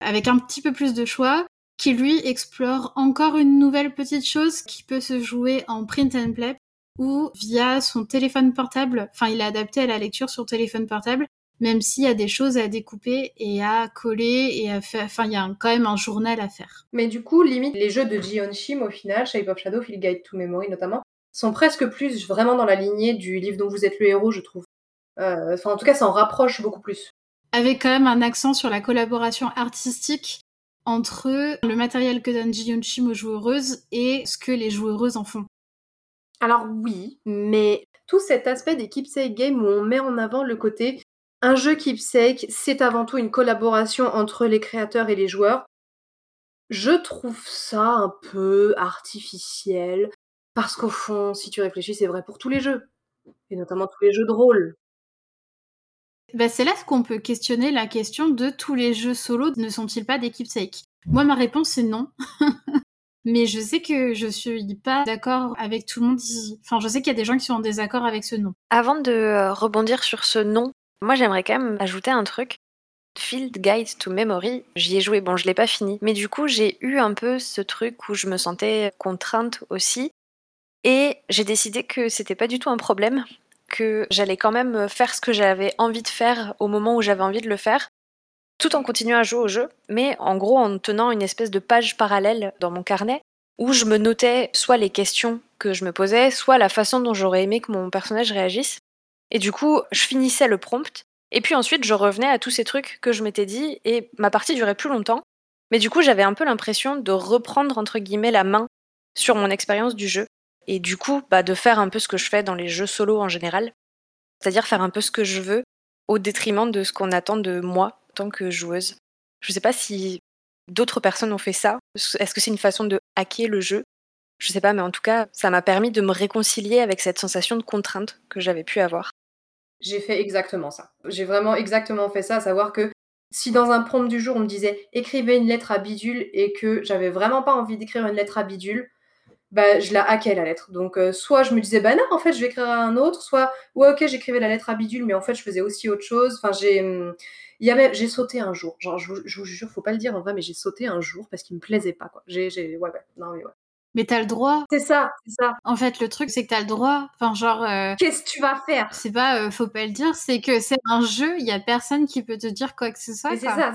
avec un petit peu plus de choix, qui lui explore encore une nouvelle petite chose qui peut se jouer en print and play ou via son téléphone portable. Enfin, il est adapté à la lecture sur téléphone portable, même s'il y a des choses à découper et à coller et à faire. Enfin, il y a quand même un journal à faire. Mais du coup, limite, les jeux de Jion Shim, au final, Shape of Shadow, Field Guide to Memory notamment, sont presque plus vraiment dans la lignée du livre dont vous êtes le héros, je trouve. Euh, enfin, en tout cas, ça en rapproche beaucoup plus avec quand même un accent sur la collaboration artistique entre le matériel que donne Ji Chim aux joueuses et ce que les joueuses en font. Alors oui, mais tout cet aspect des keepsake games où on met en avant le côté un jeu keepsake, c'est avant tout une collaboration entre les créateurs et les joueurs. Je trouve ça un peu artificiel parce qu'au fond, si tu réfléchis, c'est vrai pour tous les jeux et notamment tous les jeux de rôle. Bah, c'est là qu'on peut questionner la question de tous les jeux solo ne sont-ils pas des keepsakes Moi, ma réponse c'est non. Mais je sais que je suis pas d'accord avec tout le monde. Enfin, je sais qu'il y a des gens qui sont en désaccord avec ce non. Avant de euh, rebondir sur ce non, moi j'aimerais quand même ajouter un truc. Field Guide to Memory, j'y ai joué, bon je l'ai pas fini, mais du coup j'ai eu un peu ce truc où je me sentais contrainte aussi, et j'ai décidé que c'était pas du tout un problème, que j'allais quand même faire ce que j'avais envie de faire au moment où j'avais envie de le faire, tout en continuant à jouer au jeu, mais en gros en tenant une espèce de page parallèle dans mon carnet où je me notais soit les questions que je me posais, soit la façon dont j'aurais aimé que mon personnage réagisse. Et du coup, je finissais le prompt, et puis ensuite je revenais à tous ces trucs que je m'étais dit, et ma partie durait plus longtemps. Mais du coup, j'avais un peu l'impression de reprendre entre guillemets la main sur mon expérience du jeu, et du coup bah, de faire un peu ce que je fais dans les jeux solo en général, c'est-à-dire faire un peu ce que je veux au détriment de ce qu'on attend de moi que joueuse. Je ne sais pas si d'autres personnes ont fait ça. Est-ce que c'est une façon de hacker le jeu? Je ne sais pas, mais en tout cas, ça m'a permis de me réconcilier avec cette sensation de contrainte que j'avais pu avoir. J'ai fait exactement ça. J'ai vraiment exactement fait ça, à savoir que si dans un prompt du jour on me disait écrivez une lettre à bidule et que j'avais vraiment pas envie d'écrire une lettre à bidule, bah, je la hackais la lettre. Donc, euh, soit je me disais, bah non, en fait, je vais écrire un autre, soit, ouais, ok, j'écrivais la lettre à bidule, mais en fait, je faisais aussi autre chose. Enfin, j'ai, hum, il y avait, j'ai sauté un jour. Genre, je, je, vous jure, faut pas le dire en vrai, mais j'ai sauté un jour parce qu'il me plaisait pas, quoi. J'ai, j'ai, ouais, ouais, non, mais ouais. Mais t'as le droit. C'est ça, c'est ça. En fait, le truc, c'est que t'as le droit. Enfin, genre. Euh, Qu'est-ce que tu vas faire? C'est pas, euh, faut pas le dire, c'est que c'est un jeu, il y a personne qui peut te dire quoi que ce soit. C'est ça,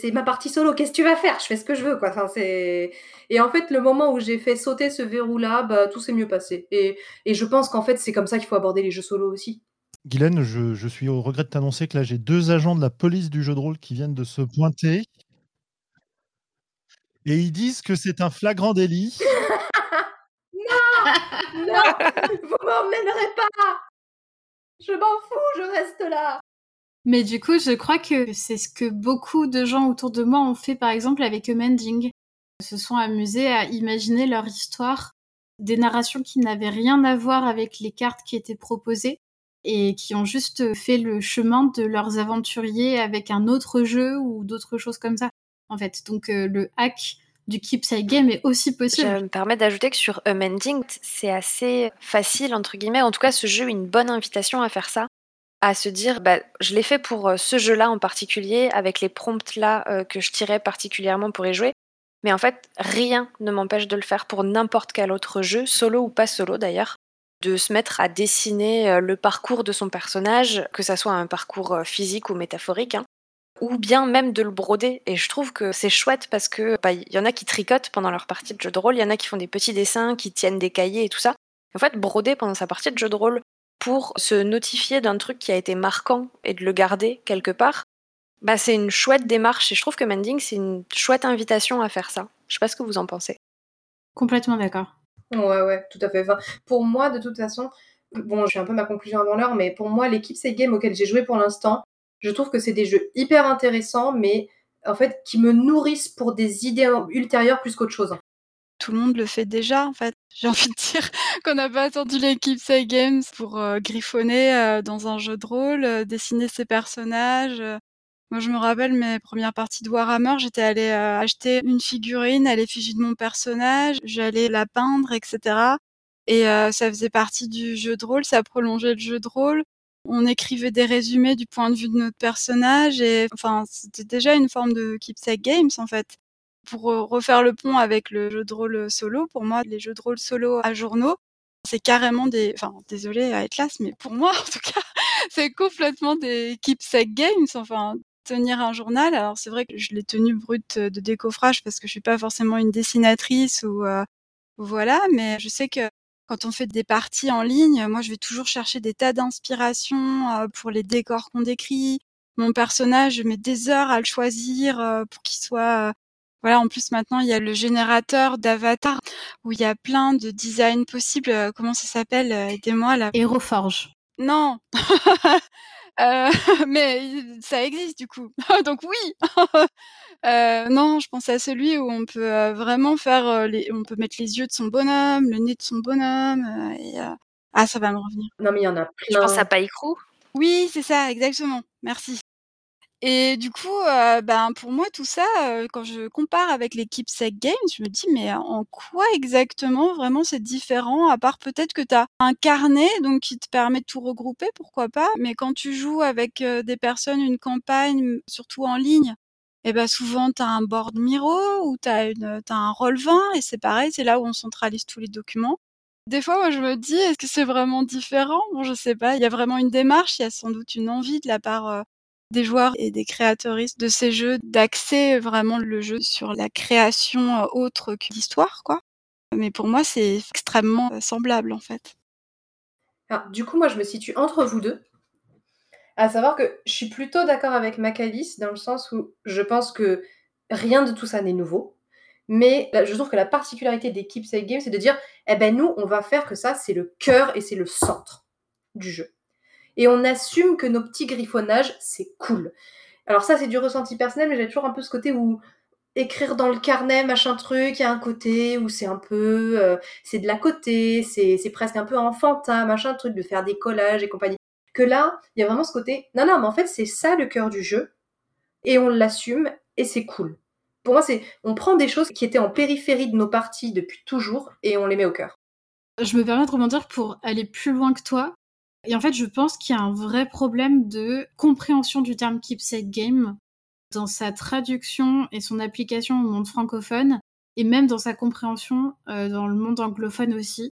c'est ma partie solo. Qu'est-ce que tu vas faire? Je fais ce que je veux, quoi. Enfin, c'est. Et en fait, le moment où j'ai fait sauter ce verrou-là, bah, tout s'est mieux passé. Et, et je pense qu'en fait, c'est comme ça qu'il faut aborder les jeux solo aussi. Guylaine, je, je, suis au regret de t'annoncer que là, j'ai deux agents de la police du jeu de rôle qui viennent de se pointer. Et ils disent que c'est un flagrant délit. non, vous m'emmènerez pas. Je m'en fous, je reste là. Mais du coup, je crois que c'est ce que beaucoup de gens autour de moi ont fait, par exemple, avec Amending. Se sont amusés à imaginer leur histoire, des narrations qui n'avaient rien à voir avec les cartes qui étaient proposées et qui ont juste fait le chemin de leurs aventuriers avec un autre jeu ou d'autres choses comme ça. En fait, donc euh, le hack du Keepsake Game est aussi possible. Je me permets d'ajouter que sur Amending, c'est assez facile, entre guillemets. En tout cas, ce jeu est une bonne invitation à faire ça à se dire bah, je l'ai fait pour euh, ce jeu-là en particulier, avec les prompts là euh, que je tirais particulièrement pour y jouer. Mais en fait, rien ne m'empêche de le faire pour n'importe quel autre jeu, solo ou pas solo d'ailleurs, de se mettre à dessiner euh, le parcours de son personnage, que ça soit un parcours physique ou métaphorique, hein, ou bien même de le broder. Et je trouve que c'est chouette parce que bah, il y en a qui tricotent pendant leur partie de jeu de rôle, il y en a qui font des petits dessins, qui tiennent des cahiers et tout ça. En fait, broder pendant sa partie de jeu de rôle, pour se notifier d'un truc qui a été marquant et de le garder quelque part, bah c'est une chouette démarche et je trouve que Mending c'est une chouette invitation à faire ça. Je sais pas ce que vous en pensez. Complètement d'accord. Ouais ouais, tout à fait. pour moi de toute façon, bon, je suis un peu ma conclusion avant l'heure, mais pour moi l'équipe ces games auxquels j'ai joué pour l'instant, je trouve que c'est des jeux hyper intéressants, mais en fait qui me nourrissent pour des idées ultérieures plus qu'autre chose tout le monde le fait déjà en fait. J'ai envie de dire qu'on n'a pas attendu l'équipe Say Games pour euh, griffonner euh, dans un jeu de rôle, euh, dessiner ses personnages. Moi, je me rappelle mes premières parties de Warhammer, j'étais allée acheter une figurine à l'effigie de mon personnage, j'allais la peindre, etc. Et ça faisait partie du jeu de rôle, ça prolongeait le jeu de rôle. On écrivait des résumés du point de vue de notre personnage et enfin, c'était déjà une forme de keepsake games en fait pour refaire le pont avec le jeu de rôle solo, pour moi, les jeux de rôle solo à journaux, c'est carrément des, enfin, désolé à classe, mais pour moi, en tout cas, c'est complètement des keepsake games, enfin, tenir un journal. Alors, c'est vrai que je l'ai tenu brut de décoffrage parce que je suis pas forcément une dessinatrice ou, voilà, mais je sais que quand on fait des parties en ligne, moi, je vais toujours chercher des tas d'inspiration pour les décors qu'on décrit. Mon personnage, je mets des heures à le choisir pour qu'il soit voilà, en plus maintenant il y a le générateur d'avatar où il y a plein de designs possibles. Euh, comment ça s'appelle euh, Aidez-moi là? Aeroforge. Non. euh, mais ça existe du coup. Donc oui. euh, non, je pense à celui où on peut euh, vraiment faire les, on peut mettre les yeux de son bonhomme, le nez de son bonhomme. et, ah, ça va me revenir. Non, mais il y en a plein. Je pense à Paikru. Oui, c'est ça, exactement. Merci. Et du coup, euh, ben, pour moi, tout ça, euh, quand je compare avec l'équipe Sec Games, je me dis: «Mais en quoi exactement vraiment c'est différent?» à part peut-être que tu as un carnet, donc qui te permet de tout regrouper, pourquoi pas? Mais quand tu joues avec, euh, des personnes, une campagne, surtout en ligne, et ben, souvent tu as un board Miro ou tu as une, un Roll20 et c'est pareil, c'est là où on centralise tous les documents. Des fois, moi, je me dis: «Est-ce que c'est vraiment différent?» bon, je sais pas, il y a vraiment une démarche, il y a sans doute une envie de la part, des joueurs et des créatrices de ces jeux d'axer vraiment le jeu sur la création euh, autre que l'histoire, quoi. Mais pour moi, c'est extrêmement euh, semblable, en fait. Du coup, moi, je me situe entre vous deux. À savoir que je suis plutôt d'accord avec Macalis dans le sens où je pense que rien de tout ça n'est nouveau. Mais je trouve que la particularité des Keepsake Games, c'est de dire, eh ben nous, on va faire que ça, c'est le cœur et c'est le centre du jeu et on assume que nos petits griffonnages, c'est cool. Alors ça, c'est du ressenti personnel, mais j'ai toujours un peu ce côté où écrire dans le carnet, machin truc, il y a un côté où c'est un peu, euh, c'est de la côté, c'est, presque un peu enfantin, machin truc, de faire des collages et compagnie. Que là, il y a vraiment ce côté, non, non, mais en fait, c'est ça le cœur du jeu, et on l'assume, et c'est cool. Pour moi, c'est, on prend des choses qui étaient en périphérie de nos parties depuis toujours, et on les met au cœur. Je me permets de rebondir pour aller plus loin que toi. Et en fait, je pense qu'il y a un vrai problème de compréhension du terme keepsake game dans sa traduction et son application au monde francophone, et même dans sa compréhension euh, dans le monde anglophone aussi.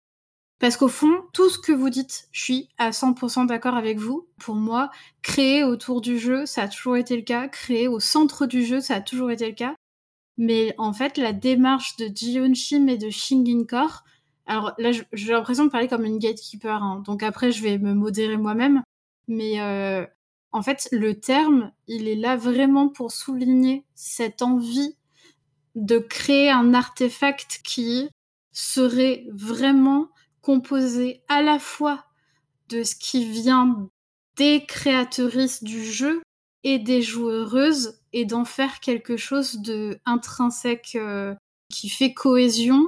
Parce qu'au fond, tout ce que vous dites, je suis à 100% d'accord avec vous. Pour moi, créer autour du jeu, ça a toujours été le cas. Créer au centre du jeu, ça a toujours été le cas. Mais en fait, la démarche de Jion Shim et de Shingin Core, alors là, j'ai l'impression de parler comme une gatekeeper, hein. donc après, je vais me modérer moi-même. Mais euh, en fait, le terme, il est là vraiment pour souligner cette envie de créer un artefact qui serait vraiment composé à la fois de ce qui vient des créatrices du jeu et des joueuses et d'en faire quelque chose de intrinsèque euh, qui fait cohésion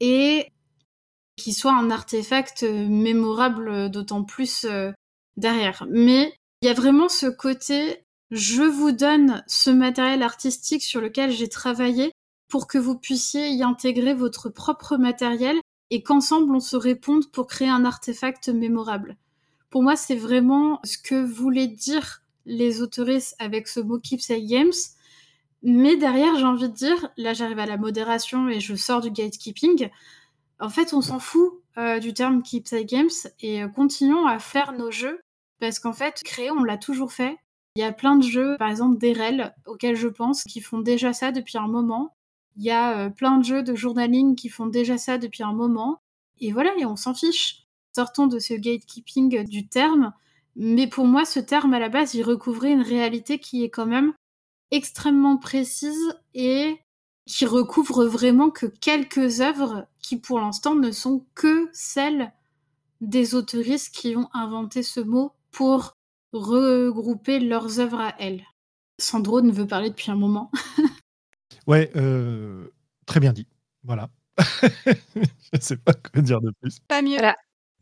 et qui soit un artefact mémorable d'autant plus euh, derrière. Mais il y a vraiment ce côté je vous donne ce matériel artistique sur lequel j'ai travaillé pour que vous puissiez y intégrer votre propre matériel et qu'ensemble on se réponde pour créer un artefact mémorable. Pour moi, c'est vraiment ce que voulaient dire les autoristes avec ce mot Keepsake Games. Mais derrière, j'ai envie de dire, là j'arrive à la modération et je sors du gatekeeping. En fait, on s'en fout euh, du terme Keepsake Games et euh, continuons à faire nos jeux parce qu'en fait, créer, on l'a toujours fait. Il y a plein de jeux, par exemple d'Erel, auxquels je pense, qui font déjà ça depuis un moment. Il y a euh, plein de jeux de journaling qui font déjà ça depuis un moment. Et voilà, et on s'en fiche. Sortons de ce gatekeeping du terme. Mais pour moi, ce terme, à la base, il recouvrait une réalité qui est quand même extrêmement précise et qui recouvre vraiment que quelques œuvres qui, pour l'instant, ne sont que celles des autoristes qui ont inventé ce mot pour regrouper leurs œuvres à elles. Sandro ne veut parler depuis un moment. ouais, euh, très bien dit. Voilà. Je ne sais pas quoi dire de plus. Pas mieux. Voilà.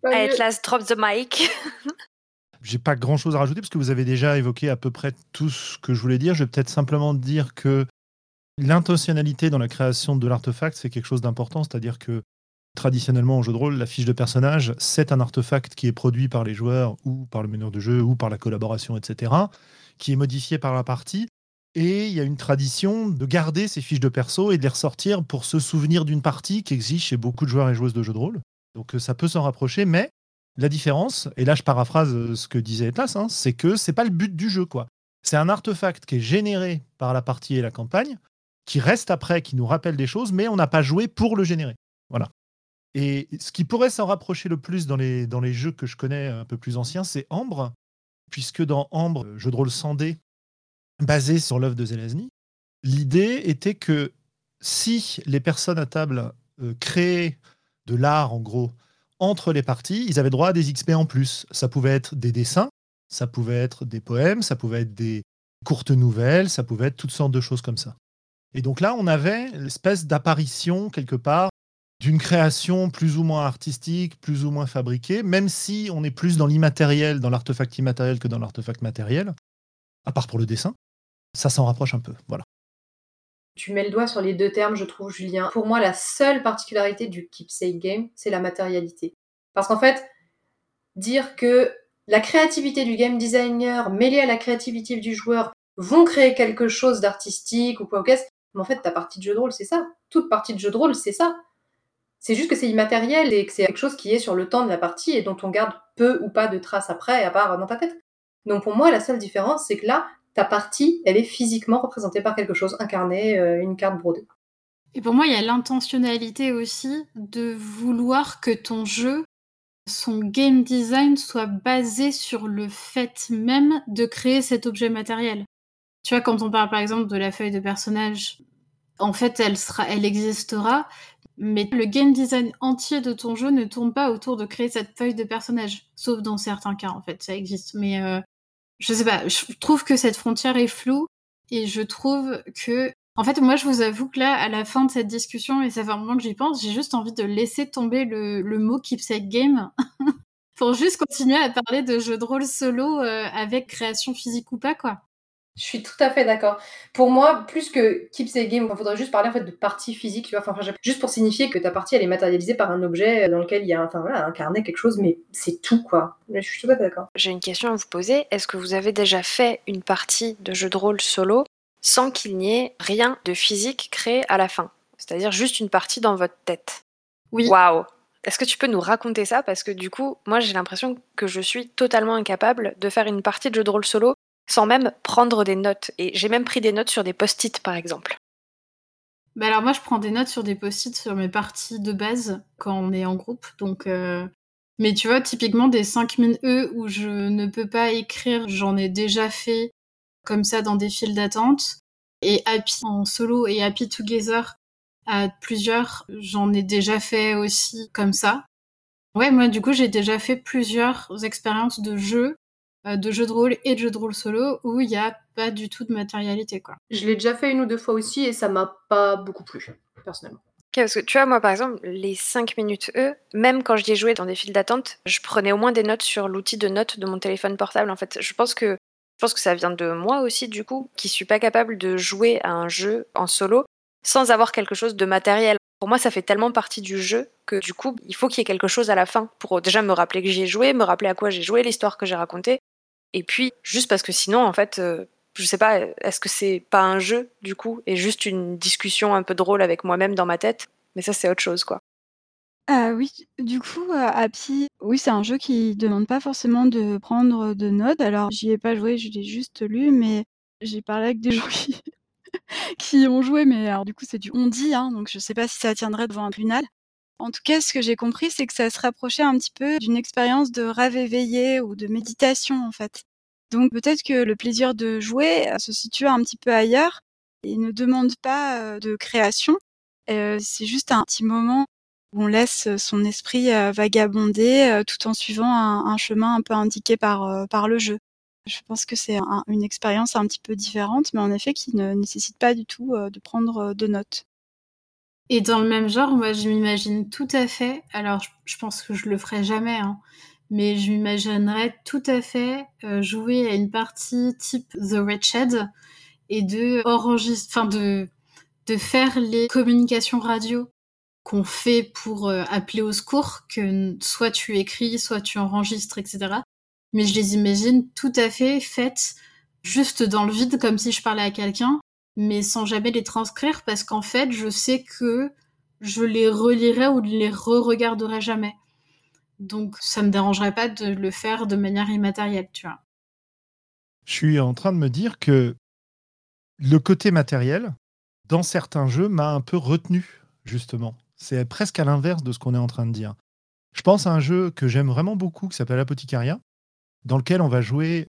Atlas drop the mic. J'ai pas grand chose à rajouter parce que vous avez déjà évoqué à peu près tout ce que je voulais dire. Je vais peut-être simplement dire que l'intentionnalité dans la création de l'artefact, c'est quelque chose d'important. C'est-à-dire que traditionnellement en jeu de rôle, la fiche de personnage, c'est un artefact qui est produit par les joueurs ou par le meneur de jeu ou par la collaboration, etc., qui est modifié par la partie. Et il y a une tradition de garder ces fiches de perso et de les ressortir pour se souvenir d'une partie qui existe chez beaucoup de joueurs et joueuses de jeux de rôle. Donc euh, ça peut s'en rapprocher, mais la différence, et là je paraphrase euh, ce que disait Etlas, hein, c'est que c'est pas le but du jeu, quoi. C'est un artefact qui est généré par la partie et la campagne, qui reste après, qui nous rappelle des choses, mais on n'a pas joué pour le générer. Voilà. Et ce qui pourrait s'en rapprocher le plus dans les, dans les jeux que je connais un peu plus anciens, c'est Ambre, puisque dans Ambre, jeu de rôle sans dé, basé sur l'œuvre de Zelazny, l'idée était que si les personnes à table euh, créaient de l'art, en gros, entre les parties, ils avaient droit à des XP en plus. Ça pouvait être des dessins, ça pouvait être des poèmes, ça pouvait être des courtes nouvelles, ça pouvait être toutes sortes de choses comme ça. Et donc là, on avait l'espèce d'apparition quelque part d'une création plus ou moins artistique, plus ou moins fabriquée, même si on est plus dans l'immatériel, dans l'artefact immatériel que dans l'artefact matériel, à part pour le dessin. Ça s'en rapproche un peu, voilà. Tu mets le doigt sur les deux termes, je trouve, Julien. Pour moi, la seule particularité du keepsake game, c'est la matérialité. Parce qu'en fait, dire que la créativité du game designer mêlée à la créativité du joueur vont créer quelque chose d'artistique ou quoi que ce mais en fait, ta partie de jeu de rôle, c'est ça. Toute partie de jeu de rôle, c'est ça. C'est juste que c'est immatériel et que c'est quelque chose qui est sur le temps de la partie et dont on garde peu ou pas de traces après, à part dans ta tête. Donc pour moi, la seule différence, c'est que là, ta partie, elle est physiquement représentée par quelque chose, incarné, euh, une carte brodée. Et pour moi, il y a l'intentionnalité aussi de vouloir que ton jeu, son game design soit basé sur le fait même de créer cet objet matériel. Tu vois, quand on parle par exemple de la feuille de personnage, en fait, elle sera, elle existera, mais le game design entier de ton jeu ne tourne pas autour de créer cette feuille de personnage, sauf dans certains cas en fait, ça existe. Mais euh, je sais pas, je trouve que cette frontière est floue et je trouve que en fait, moi, je vous avoue que là, à la fin de cette discussion, et ça fait un moment que j'y pense, j'ai juste envie de laisser tomber le, mot keepsake game pour juste continuer à parler de jeux de rôle solo euh, avec création physique ou pas, quoi. Je suis tout à fait d'accord. Pour moi, plus que keepsake game, il faudrait juste parler en fait de partie physique, tu vois, enfin, juste pour signifier que ta partie elle est matérialisée par un objet dans lequel il y a enfin voilà, incarné quelque chose, mais c'est tout quoi. Je suis tout à fait d'accord. J'ai une question à vous poser. Est-ce que vous avez déjà fait une partie de jeu de rôle solo sans qu'il n'y ait rien de physique créé à la fin? C'est-à-dire juste une partie dans votre tête? Oui. Waouh Est-ce que tu peux nous raconter ça? Parce que du coup, moi j'ai l'impression que je suis totalement incapable de faire une partie de jeu de rôle solo sans même prendre des notes. Et j'ai même pris des notes sur des post-it, par exemple. Bah alors moi, je prends des notes sur des post-it sur mes parties de base quand on est en groupe. Donc, euh, mais tu vois, typiquement des 5000 E où je ne peux pas écrire, j'en ai déjà fait comme ça dans des files d'attente. Et Happy en solo et Happy Together à plusieurs, j'en ai déjà fait aussi comme ça. Ouais, moi, du coup, j'ai déjà fait plusieurs expériences de euh, de jeux de rôle et de jeux de rôle solo où il n'y a pas du tout de matérialité, quoi. Je l'ai déjà fait une ou deux fois aussi et ça m'a pas beaucoup plu, personnellement. parce que tu vois, moi par exemple, les 5 minutes E, même quand j'y ai joué dans des files d'attente, je prenais au moins des notes sur l'outil de notes de mon téléphone portable. En fait, je pense que je pense que ça vient de moi aussi, du coup, qui suis pas capable de jouer à un jeu en solo sans avoir quelque chose de matériel. Pour moi, ça fait tellement partie du jeu que du coup, il faut qu'il y ait quelque chose à la fin pour déjà me rappeler que j'y ai joué, me rappeler à quoi j'ai joué, l'histoire que j'ai racontée. Et puis, juste parce que sinon, en fait, euh, je sais pas, est-ce que c'est pas un jeu, du coup, et juste une discussion un peu drôle avec moi-même dans ma tête? Mais ça, c'est autre chose, quoi. Ah oui, du coup, euh, Happy, oui, c'est un jeu qui demande pas forcément de prendre de notes. Alors, j'y ai pas joué, je l'ai juste lu, mais j'ai parlé avec des gens qui, qui ont joué, mais alors du coup, c'est du on dit, hein, donc je sais pas si ça tiendrait devant un tribunal. En tout cas, ce que j'ai compris, c'est que ça se rapprochait un petit peu d'une expérience de rêve éveillé ou de méditation, en fait. Donc peut-être que le plaisir de jouer euh, se situe un petit peu ailleurs et ne demande pas euh, de création. c'est juste un petit moment où on laisse son esprit euh, vagabonder euh, tout en suivant un, chemin un peu indiqué euh, par le jeu. Je pense que c'est une expérience un petit peu différente, mais en effet qui ne nécessite pas du tout de prendre de notes. Et dans le même genre, moi je m'imagine tout à fait, alors je, pense que je le ferai jamais, hein, mais je m'imaginerais tout à fait jouer à une partie type The Wretched et de enfin de, de faire les communications radio qu'on fait pour euh, appeler au secours, que soit tu écris, soit tu enregistres, etc. Mais je les imagine tout à fait faites juste dans le vide, comme si je parlais à quelqu'un, mais sans jamais les transcrire, parce qu'en fait, je sais que je les relirai ou les re-regarderai jamais. Donc, ça me dérangerait pas de le faire de manière immatérielle, tu vois. Je suis en train de me dire que le côté matériel, dans certains jeux, m'a un peu retenu, justement. C'est presque à l'inverse de ce qu'on est en train de dire. Je pense à un jeu que j'aime vraiment beaucoup qui s'appelle Apothecaria, dans lequel on va jouer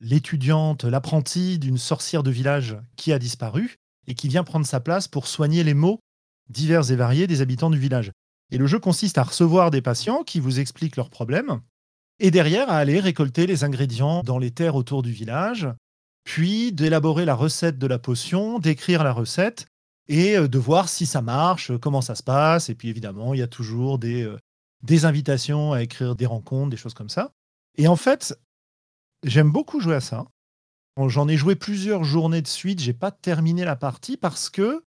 l'étudiante, l'apprentie d'une sorcière de village qui a disparu et qui vient prendre sa place pour soigner les maux divers et variés des habitants du village. Et le jeu consiste à recevoir des patients qui vous expliquent leurs problèmes et derrière à aller récolter les ingrédients dans les terres autour du village, puis d'élaborer la recette de la potion, d'écrire la recette et de voir si ça marche, comment ça se passe. Et puis évidemment, il y a toujours des, des invitations à écrire des rencontres, des choses comme ça. Et en fait, j'aime beaucoup jouer à ça. J'en ai joué plusieurs journées de suite, j'ai pas terminé la partie parce que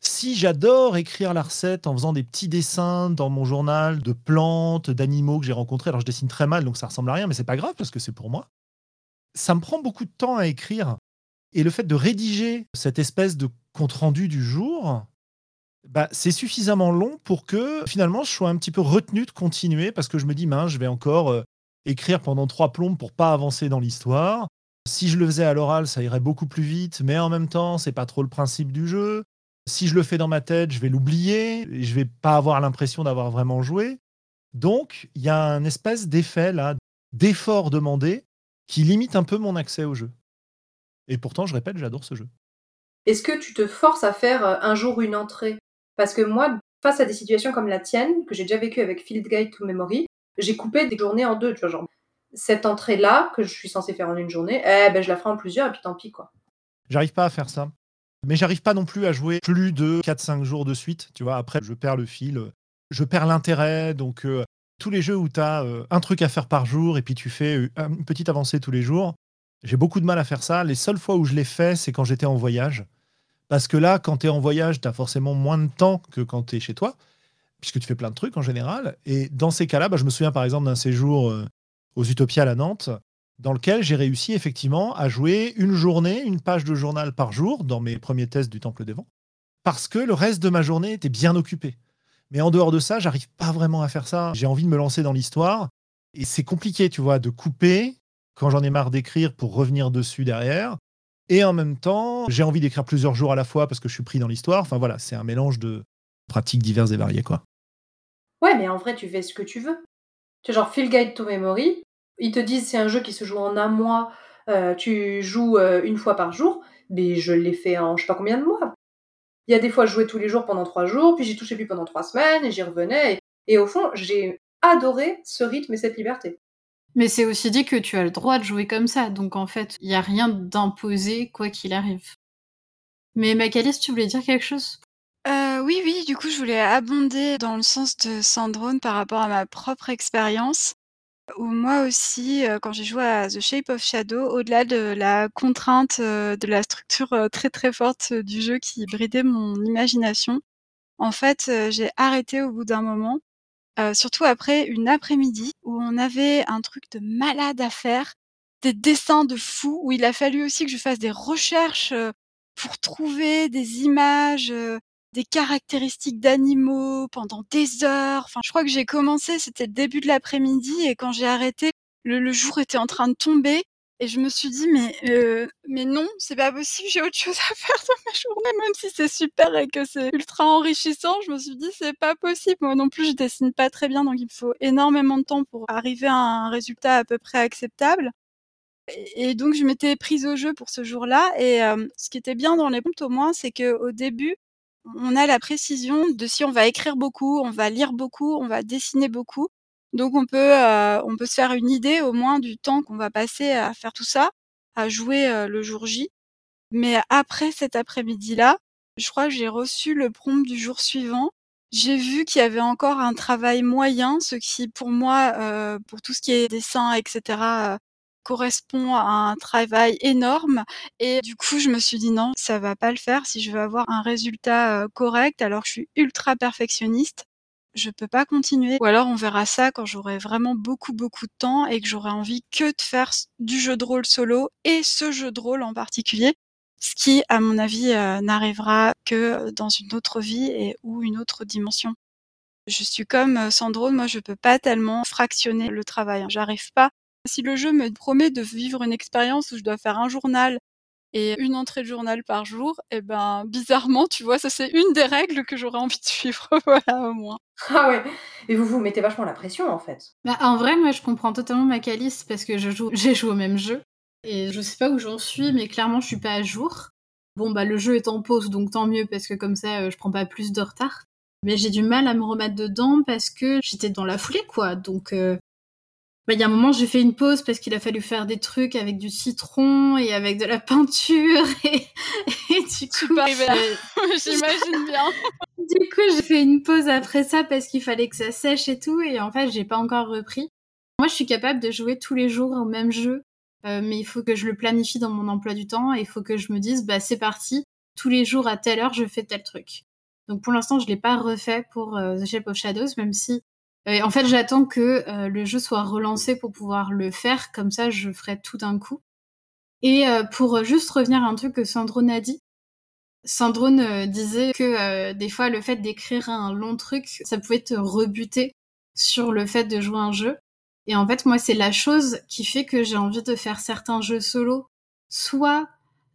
si j'adore écrire la recette en faisant des petits dessins dans mon journal de plantes, d'animaux que j'ai rencontrés, alors je dessine très mal donc ça ressemble à rien, mais c'est pas grave parce que c'est pour moi. Ça me prend beaucoup de temps à écrire et le fait de rédiger cette espèce de compte rendu du jour, bah, c'est suffisamment long pour que finalement je sois un petit peu retenu de continuer parce que je me dis, je vais encore euh, écrire pendant trois plombes pour pas avancer dans l'histoire. Si je le faisais à l'oral, ça irait beaucoup plus vite, mais en même temps, c'est pas trop le principe du jeu. Si je le fais dans ma tête, je vais l'oublier et je vais pas avoir l'impression d'avoir vraiment joué. Donc, il y a un espèce d'effet là, d'effort demandé qui limite un peu mon accès au jeu. Et pourtant, je répète, j'adore ce jeu. Est-ce que tu te forces à faire euh, un jour une entrée? Parce que moi, face à des situations comme la tienne, que j'ai déjà vécu avec Field Guide to Memory, j'ai coupé des journées en deux, tu vois, genre cette entrée-là, que je suis censée faire en une journée, eh ben je la ferai en plusieurs et puis tant pis, quoi. J'arrive pas à faire ça. Mais j'arrive pas non plus à jouer plus de 4-5 jours de suite, tu vois. Après, je perds le fil, je perds l'intérêt. Donc, euh, tous les jeux où tu as euh, un truc à faire par jour et puis tu fais une petite avancée tous les jours, j'ai beaucoup de mal à faire ça. Les seules fois où je l'ai fait, c'est quand j'étais en voyage. Parce que là, quand tu es en voyage, tu as forcément moins de temps que quand tu es chez toi, puisque tu fais plein de trucs en général. Et dans ces cas-là, bah, je me souviens par exemple d'un séjour euh, aux Utopiales à Nantes, dans lequel j'ai réussi effectivement à jouer une journée, une page de journal par jour dans mes premiers tests du Temple des Vents, parce que le reste de ma journée était bien occupé. Mais en dehors de ça, j'arrive pas vraiment à faire ça. J'ai envie de me lancer dans l'histoire. Et c'est compliqué, tu vois, de couper quand j'en ai marre d'écrire pour revenir dessus derrière. Et en même temps, j'ai envie d'écrire plusieurs jours à la fois parce que je suis pris dans l'histoire. Enfin voilà, c'est un mélange de pratiques diverses et variées, quoi. Ouais, mais en vrai, tu fais ce que tu veux. Tu genre Feel Guide to Memory. Ils te disent c'est un jeu qui se joue en un mois. Euh, tu joues euh, une fois par jour. Mais je l'ai fait en je sais pas combien de mois. Il y a des fois, je jouais tous les jours pendant trois jours, puis j'y touchais plus pendant trois semaines, et j'y revenais. Et, au fond, j'ai adoré ce rythme et cette liberté. Mais c'est aussi dit que tu as le droit de jouer comme ça, donc en fait, il n'y a rien d'imposé quoi qu'il arrive. Mais Macalis, tu voulais dire quelque chose? Oui, oui, du coup, je voulais abonder dans le sens de Sandrone par rapport à ma propre expérience, où moi aussi, euh, quand j'ai joué à The Shape of Shadow, au-delà de la contrainte, euh, de la structure, très, très forte, du jeu qui bridait mon imagination, en fait, j'ai arrêté au bout d'un moment, surtout après une après-midi où on avait un truc de malade à faire, des dessins de fou, où il a fallu aussi que je fasse des recherches, pour trouver des images, des caractéristiques d'animaux pendant des heures. Enfin, je crois que j'ai commencé, c'était le début de l'après-midi et quand j'ai arrêté, le, jour était en train de tomber et je me suis dit mais euh, mais non, c'est pas possible, j'ai autre chose à faire de ma journée, même si c'est super et que c'est ultra enrichissant. Je me suis dit c'est pas possible. Moi non plus, je dessine pas très bien, donc il me faut énormément de temps pour arriver à un résultat à peu près acceptable. Et, donc je m'étais prise au jeu pour ce jour-là. Et euh, ce qui était bien dans les prompts au moins, c'est que au début, on a la précision de si on va écrire beaucoup, on va lire beaucoup, on va dessiner beaucoup. Donc on peut, euh, on peut se faire une idée au moins du temps qu'on va passer à faire tout ça, à jouer euh, le jour J. Mais après cet après-midi-là, je crois que j'ai reçu le prompt du jour suivant. J'ai vu qu'il y avait encore un travail moyen, ce qui pour moi, euh, pour tout ce qui est dessin, etc., correspond à un travail énorme. Et du coup je me suis dit non ça va pas le faire. Si je veux avoir un résultat correct alors je suis ultra perfectionniste. Je peux pas continuer. Ou alors on verra ça quand j'aurai vraiment beaucoup beaucoup de temps et que j'aurai envie que de faire du jeu de rôle solo et ce jeu de rôle en particulier. Ce qui à mon avis n'arrivera que dans une autre vie et ou une autre dimension. Je suis comme Sandro, moi je peux pas tellement fractionner le travail. J'arrive pas si le jeu me promet de vivre une expérience où je dois faire un journal et une entrée de journal par jour, et eh ben bizarrement, tu vois, ça c'est une des règles que j'aurais envie de suivre, voilà au moins. Ah ouais. Et vous vous mettez vachement la pression en fait. Bah en vrai, moi je comprends totalement ma calice parce que je joue, j'ai joué au même jeu et je sais pas où j'en suis, mais clairement je suis pas à jour. Bon bah le jeu est en pause, donc tant mieux parce que comme ça euh, je prends pas plus de retard. Mais j'ai du mal à me remettre dedans parce que j'étais dans la foulée quoi, donc euh, bah, il y a un moment, j'ai fait une pause parce qu'il a fallu faire des trucs avec du citron et avec de la peinture et, du coup, j'imagine bien. du coup, j'ai fait une pause après ça parce qu'il fallait que ça sèche et tout et en fait, j'ai pas encore repris. Moi, je suis capable de jouer tous les jours au même jeu, euh, mais il faut que je le planifie dans mon emploi du temps et il faut que je me dise, bah c'est parti, tous les jours à telle heure, je fais tel truc. Donc pour l'instant, je l'ai pas refait pour euh, The Shape of Shadows, même si en fait, j'attends que euh, le jeu soit relancé pour pouvoir le faire. Comme ça, je ferai tout d'un coup. Et euh, pour juste revenir à un truc que Sandrone a dit, Sandrone euh, disait que des fois, le fait d'écrire un long truc, ça pouvait te rebuter sur le fait de jouer un jeu. Et en fait, moi, c'est la chose qui fait que j'ai envie de faire certains jeux solo, soit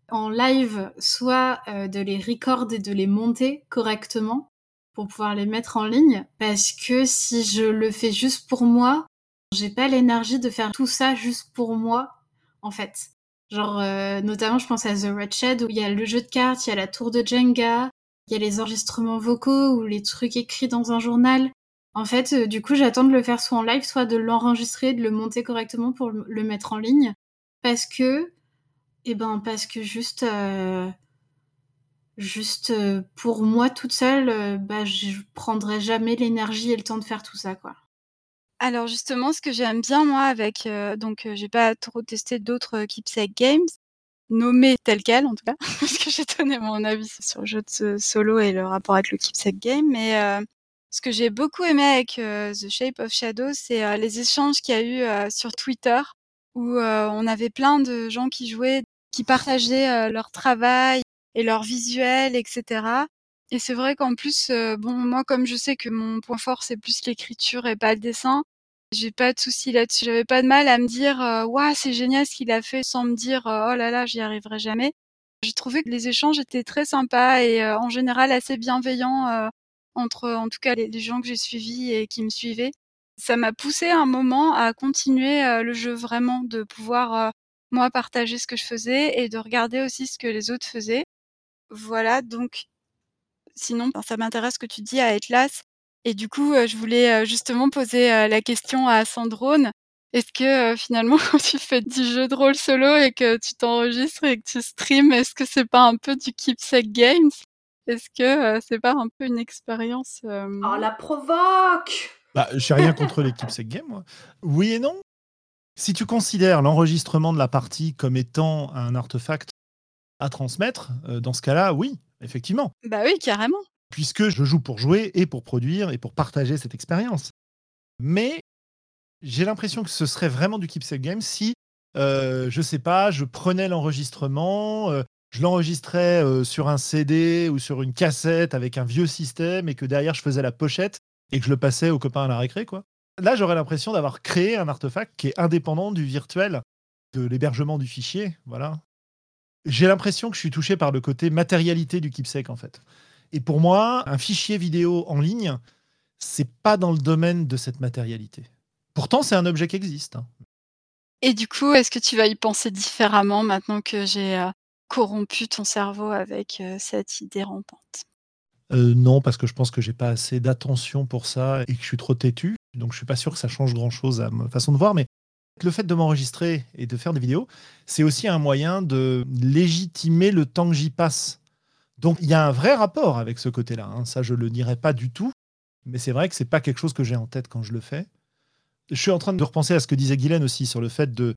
en live, soit de les record et de les monter correctement pour pouvoir les mettre en ligne parce que si je le fais juste pour moi, j'ai pas l'énergie de faire tout ça juste pour moi en fait. Genre euh, notamment je pense à The Red Shed où il y a le jeu de cartes, il y a la tour de Jenga, il y a les enregistrements vocaux ou les trucs écrits dans un journal. En fait, euh, du coup, j'attends de le faire soit en live, soit de l'enregistrer, de le monter correctement pour le mettre en ligne parce que eh ben parce que juste euh, Juste euh, pour moi toute seule, euh, bah, je prendrais jamais l'énergie et le temps de faire tout ça, quoi. Alors justement, ce que j'aime bien moi avec, euh, donc j'ai pas trop testé d'autres Keepsake Games, nommés tels quels en tout cas, parce que j'ai donné mon avis sur le jeu de solo et le rapport avec le Keepsake Game, mais ce que j'ai beaucoup aimé avec The Shape of Shadow, c'est les échanges qu'il y a eu sur Twitter, où on avait plein de gens qui jouaient, qui partageaient leur travail et leur visuel, etc. Et c'est vrai qu'en plus, euh, bon, moi, comme je sais que mon point fort, c'est plus l'écriture et pas le dessin, j'ai pas de souci là-dessus. J'avais pas de mal à me dire, waouh, c'est génial ce qu'il a fait, sans me dire, oh là là, j'y arriverai jamais. J'ai trouvé que les échanges étaient très sympas et euh, en général assez bienveillants euh, entre, en tout cas, les, les gens que j'ai suivis et qui me suivaient. Ça m'a poussé un moment à continuer le jeu vraiment, de pouvoir moi partager ce que je faisais et de regarder aussi ce que les autres faisaient. Voilà, donc sinon, ça m'intéresse ce que tu dis à Atlas Et du coup, je voulais justement poser la question à Sandrone. Est-ce que finalement, quand tu fais du jeu de rôle solo et que tu t'enregistres et que tu streams, est-ce que c'est pas un peu du keepsake games? Est-ce que c'est pas un peu une expérience Oh la provoque Bah, j'ai rien contre les keepsake games, moi. Oui et non. Si tu considères l'enregistrement de la partie comme étant un artefact à transmettre, dans ce cas-là, oui, effectivement. Bah oui, carrément puisque je joue pour jouer et pour produire et pour partager cette expérience. Mais j'ai l'impression que ce serait vraiment du keepsake game si, euh, je sais pas, je prenais l'enregistrement, euh, je l'enregistrais euh, sur un CD ou sur une cassette avec un vieux système et que derrière je faisais la pochette et que je le passais aux copains à la récré, quoi. Là, j'aurais l'impression d'avoir créé un artefact qui est indépendant du virtuel, de l'hébergement du fichier, voilà. J'ai l'impression que je suis touché par le côté matérialité du keepsake, en fait. Et pour moi, un fichier vidéo en ligne, c'est pas dans le domaine de cette matérialité. Pourtant, c'est un objet qui existe. Hein. Et du coup, est-ce que tu vas y penser différemment maintenant que j'ai euh, corrompu ton cerveau avec euh, cette idée rampante? Euh, Non, parce que je pense que j'ai pas assez d'attention pour ça et que je suis trop têtu. Donc, je suis pas sûr que ça change grand-chose à ma façon de voir. Mais le fait de m'enregistrer et de faire des vidéos, c'est aussi un moyen de légitimer le temps que j'y passe. Donc il y a un vrai rapport avec ce côté-là. Hein. Ça, je le dirais pas du tout. Mais c'est vrai que c'est pas quelque chose que j'ai en tête quand je le fais. Je suis en train de repenser à ce que disait Guylaine aussi sur le fait de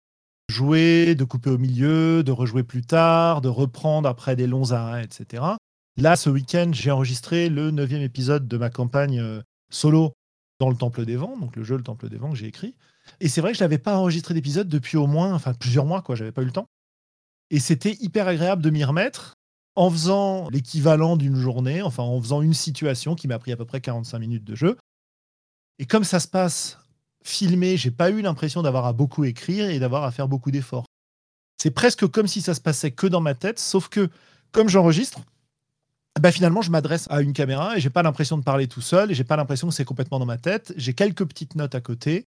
jouer, de couper au milieu, de rejouer plus tard, de reprendre après des longs arrêts, etc. Là, ce week-end, j'ai enregistré le neuvième épisode de ma campagne euh, solo dans le Temple des Vents, donc le jeu Le Temple des Vents que j'ai écrit. Et c'est vrai que je n'avais pas enregistré d'épisode depuis au moins, enfin plusieurs mois, quoi. J'avais pas eu le temps. Et c'était hyper agréable de m'y remettre en faisant l'équivalent d'une journée, enfin en faisant une situation qui m'a pris à peu près 45 minutes de jeu. Et comme ça se passe filmé, j'ai pas eu l'impression d'avoir à beaucoup écrire et d'avoir à faire beaucoup d'efforts. C'est presque comme si ça se passait que dans ma tête, sauf que comme j'enregistre, bah finalement je m'adresse à une caméra et j'ai pas l'impression de parler tout seul et j'ai pas l'impression que c'est complètement dans ma tête. J'ai quelques petites notes à côté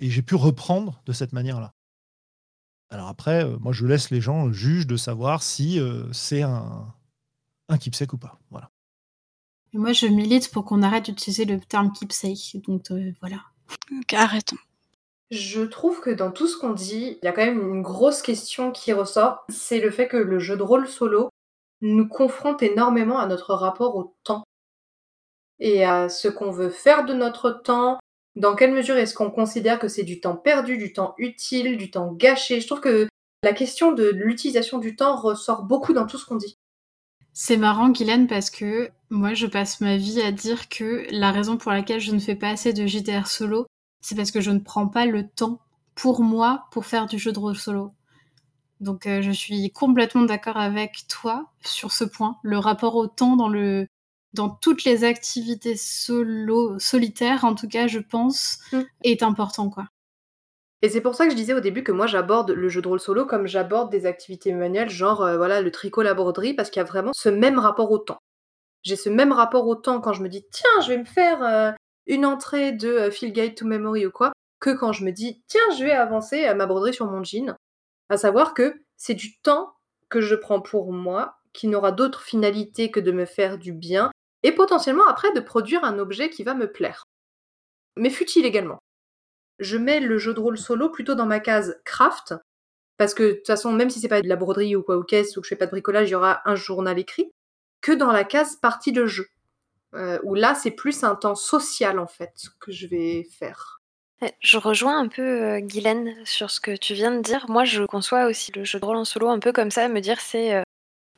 et j'ai pu reprendre de cette manière-là. Alors après, euh, moi, je laisse les gens juger de savoir si euh, c'est un, un keepsake ou pas. Voilà. moi, je milite pour qu'on arrête d'utiliser le terme keepsake. Donc euh, voilà. Donc, arrêtons. Je trouve que dans tout ce qu'on dit, il y a quand même une grosse question qui ressort. C'est le fait que le jeu de rôle solo nous confronte énormément à notre rapport au temps et à ce qu'on veut faire de notre temps, dans quelle mesure est-ce qu'on considère que c'est du temps perdu, du temps utile, du temps gâché? Je trouve que la question de l'utilisation du temps ressort beaucoup dans tout ce qu'on dit. C'est marrant, Guylaine, parce que moi, je passe ma vie à dire que la raison pour laquelle je ne fais pas assez de JDR solo, c'est parce que je ne prends pas le temps pour moi pour faire du jeu de rôle solo. Donc, euh, je suis complètement d'accord avec toi sur ce point. Le rapport au temps dans le dans toutes les activités solo, solitaires, en tout cas, je pense, mm. est important, quoi. Et c'est pour ça que je disais au début que moi j'aborde le jeu de rôle solo comme j'aborde des activités manuelles, genre euh, voilà le tricot, la broderie, parce qu'il y a vraiment ce même rapport au temps. J'ai ce même rapport au temps quand je me dis tiens, je vais me faire euh, une entrée de euh, Feel Guide to Memory ou quoi, que quand je me dis tiens, je vais avancer ma broderie sur mon jean. À savoir que c'est du temps que je prends pour moi, qui n'aura d'autre finalité que de me faire du bien et potentiellement après de produire un objet qui va me plaire. Mais fut-il également. Je mets le jeu de rôle solo plutôt dans ma case craft, parce que de toute façon, même si c'est pas de la broderie ou quoi ou caisse ou que je fais pas de bricolage, il y aura un journal écrit, que dans la case partie de jeu. Euh, où là, c'est plus un temps social en fait que je vais faire. Je rejoins un peu euh, Guylaine sur ce que tu viens de dire. Moi, je conçois aussi le jeu de rôle en solo un peu comme ça, me dire c'est euh,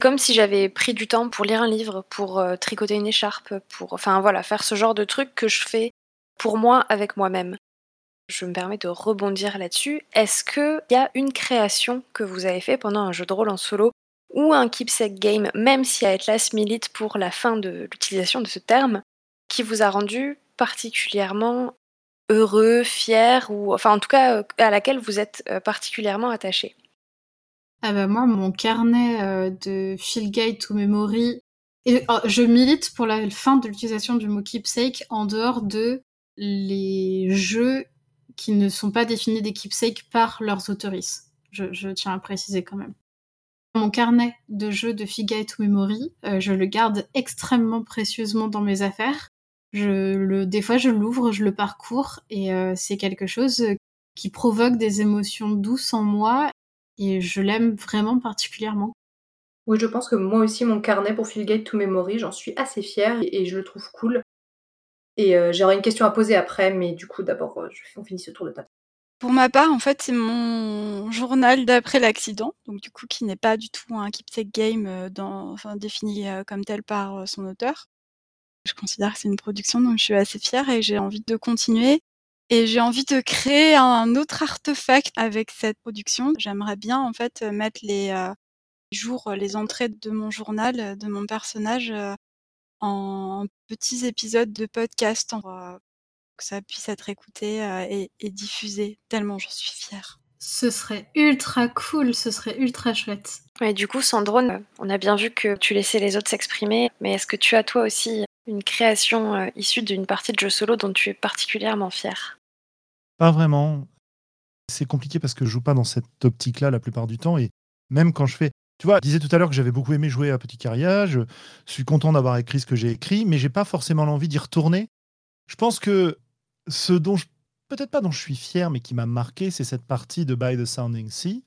comme si j'avais pris du temps pour lire un livre, pour euh, tricoter une écharpe, pour enfin voilà, faire ce genre de truc que je fais pour moi avec moi-même. Je me permets de rebondir là-dessus. Est-ce qu'il y a une création que vous avez fait pendant un jeu de rôle en solo ou un keepsake game, même si Atlas milite pour la fin de l'utilisation de ce terme, qui vous a rendu particulièrement heureux, fier, ou enfin en tout cas euh, à laquelle vous êtes euh, particulièrement attaché? Ah bah moi, mon carnet euh, de Feel Guide to Memory, et, oh, je milite pour la fin de l'utilisation du mot keepsake en dehors de les jeux qui ne sont pas définis des keepsakes par leurs autoristes. Je, tiens à préciser quand même. Mon carnet de jeux de Feel Guide to Memory, euh, je le garde extrêmement précieusement dans mes affaires. Je le, des fois, je l'ouvre, je le parcours et c'est quelque chose qui provoque des émotions douces en moi et je l'aime vraiment particulièrement. Oui, je pense que moi aussi, mon carnet pour Fieldgate to Memory, j'en suis assez fière et je le trouve cool. Et j'aurais une question à poser après, mais du coup, d'abord, on finit ce tour de table. Pour ma part, en fait, c'est mon journal d'après l'accident, donc du coup, qui n'est pas du tout un keepsake game dans, enfin, défini comme tel par son auteur. Je considère que c'est une production dont je suis assez fière et j'ai envie de continuer. Et j'ai envie de créer un autre artefact avec cette production. J'aimerais bien en fait mettre les jours, les entrées de mon journal, de mon personnage en petits épisodes de podcast pour que ça puisse être écouté et, et diffusé. Tellement j'en suis fière. Ce serait ultra cool, ce serait ultra chouette. Et du coup, Sandrone, on a bien vu que tu laissais les autres s'exprimer, mais est-ce que tu as toi aussi une création issue d'une partie de jeu solo dont tu es particulièrement fière? Pas vraiment. C'est compliqué parce que je joue pas dans cette optique-là la plupart du temps. Et même quand je fais. Tu vois, je disais tout à l'heure que j'avais beaucoup aimé jouer à Petit Carrière. Je suis content d'avoir écrit ce que j'ai écrit, mais j'ai pas forcément l'envie d'y retourner. Je pense que ce dont je. Peut-être pas dont je suis fier, mais qui m'a marqué, c'est cette partie de By the Sounding Sea.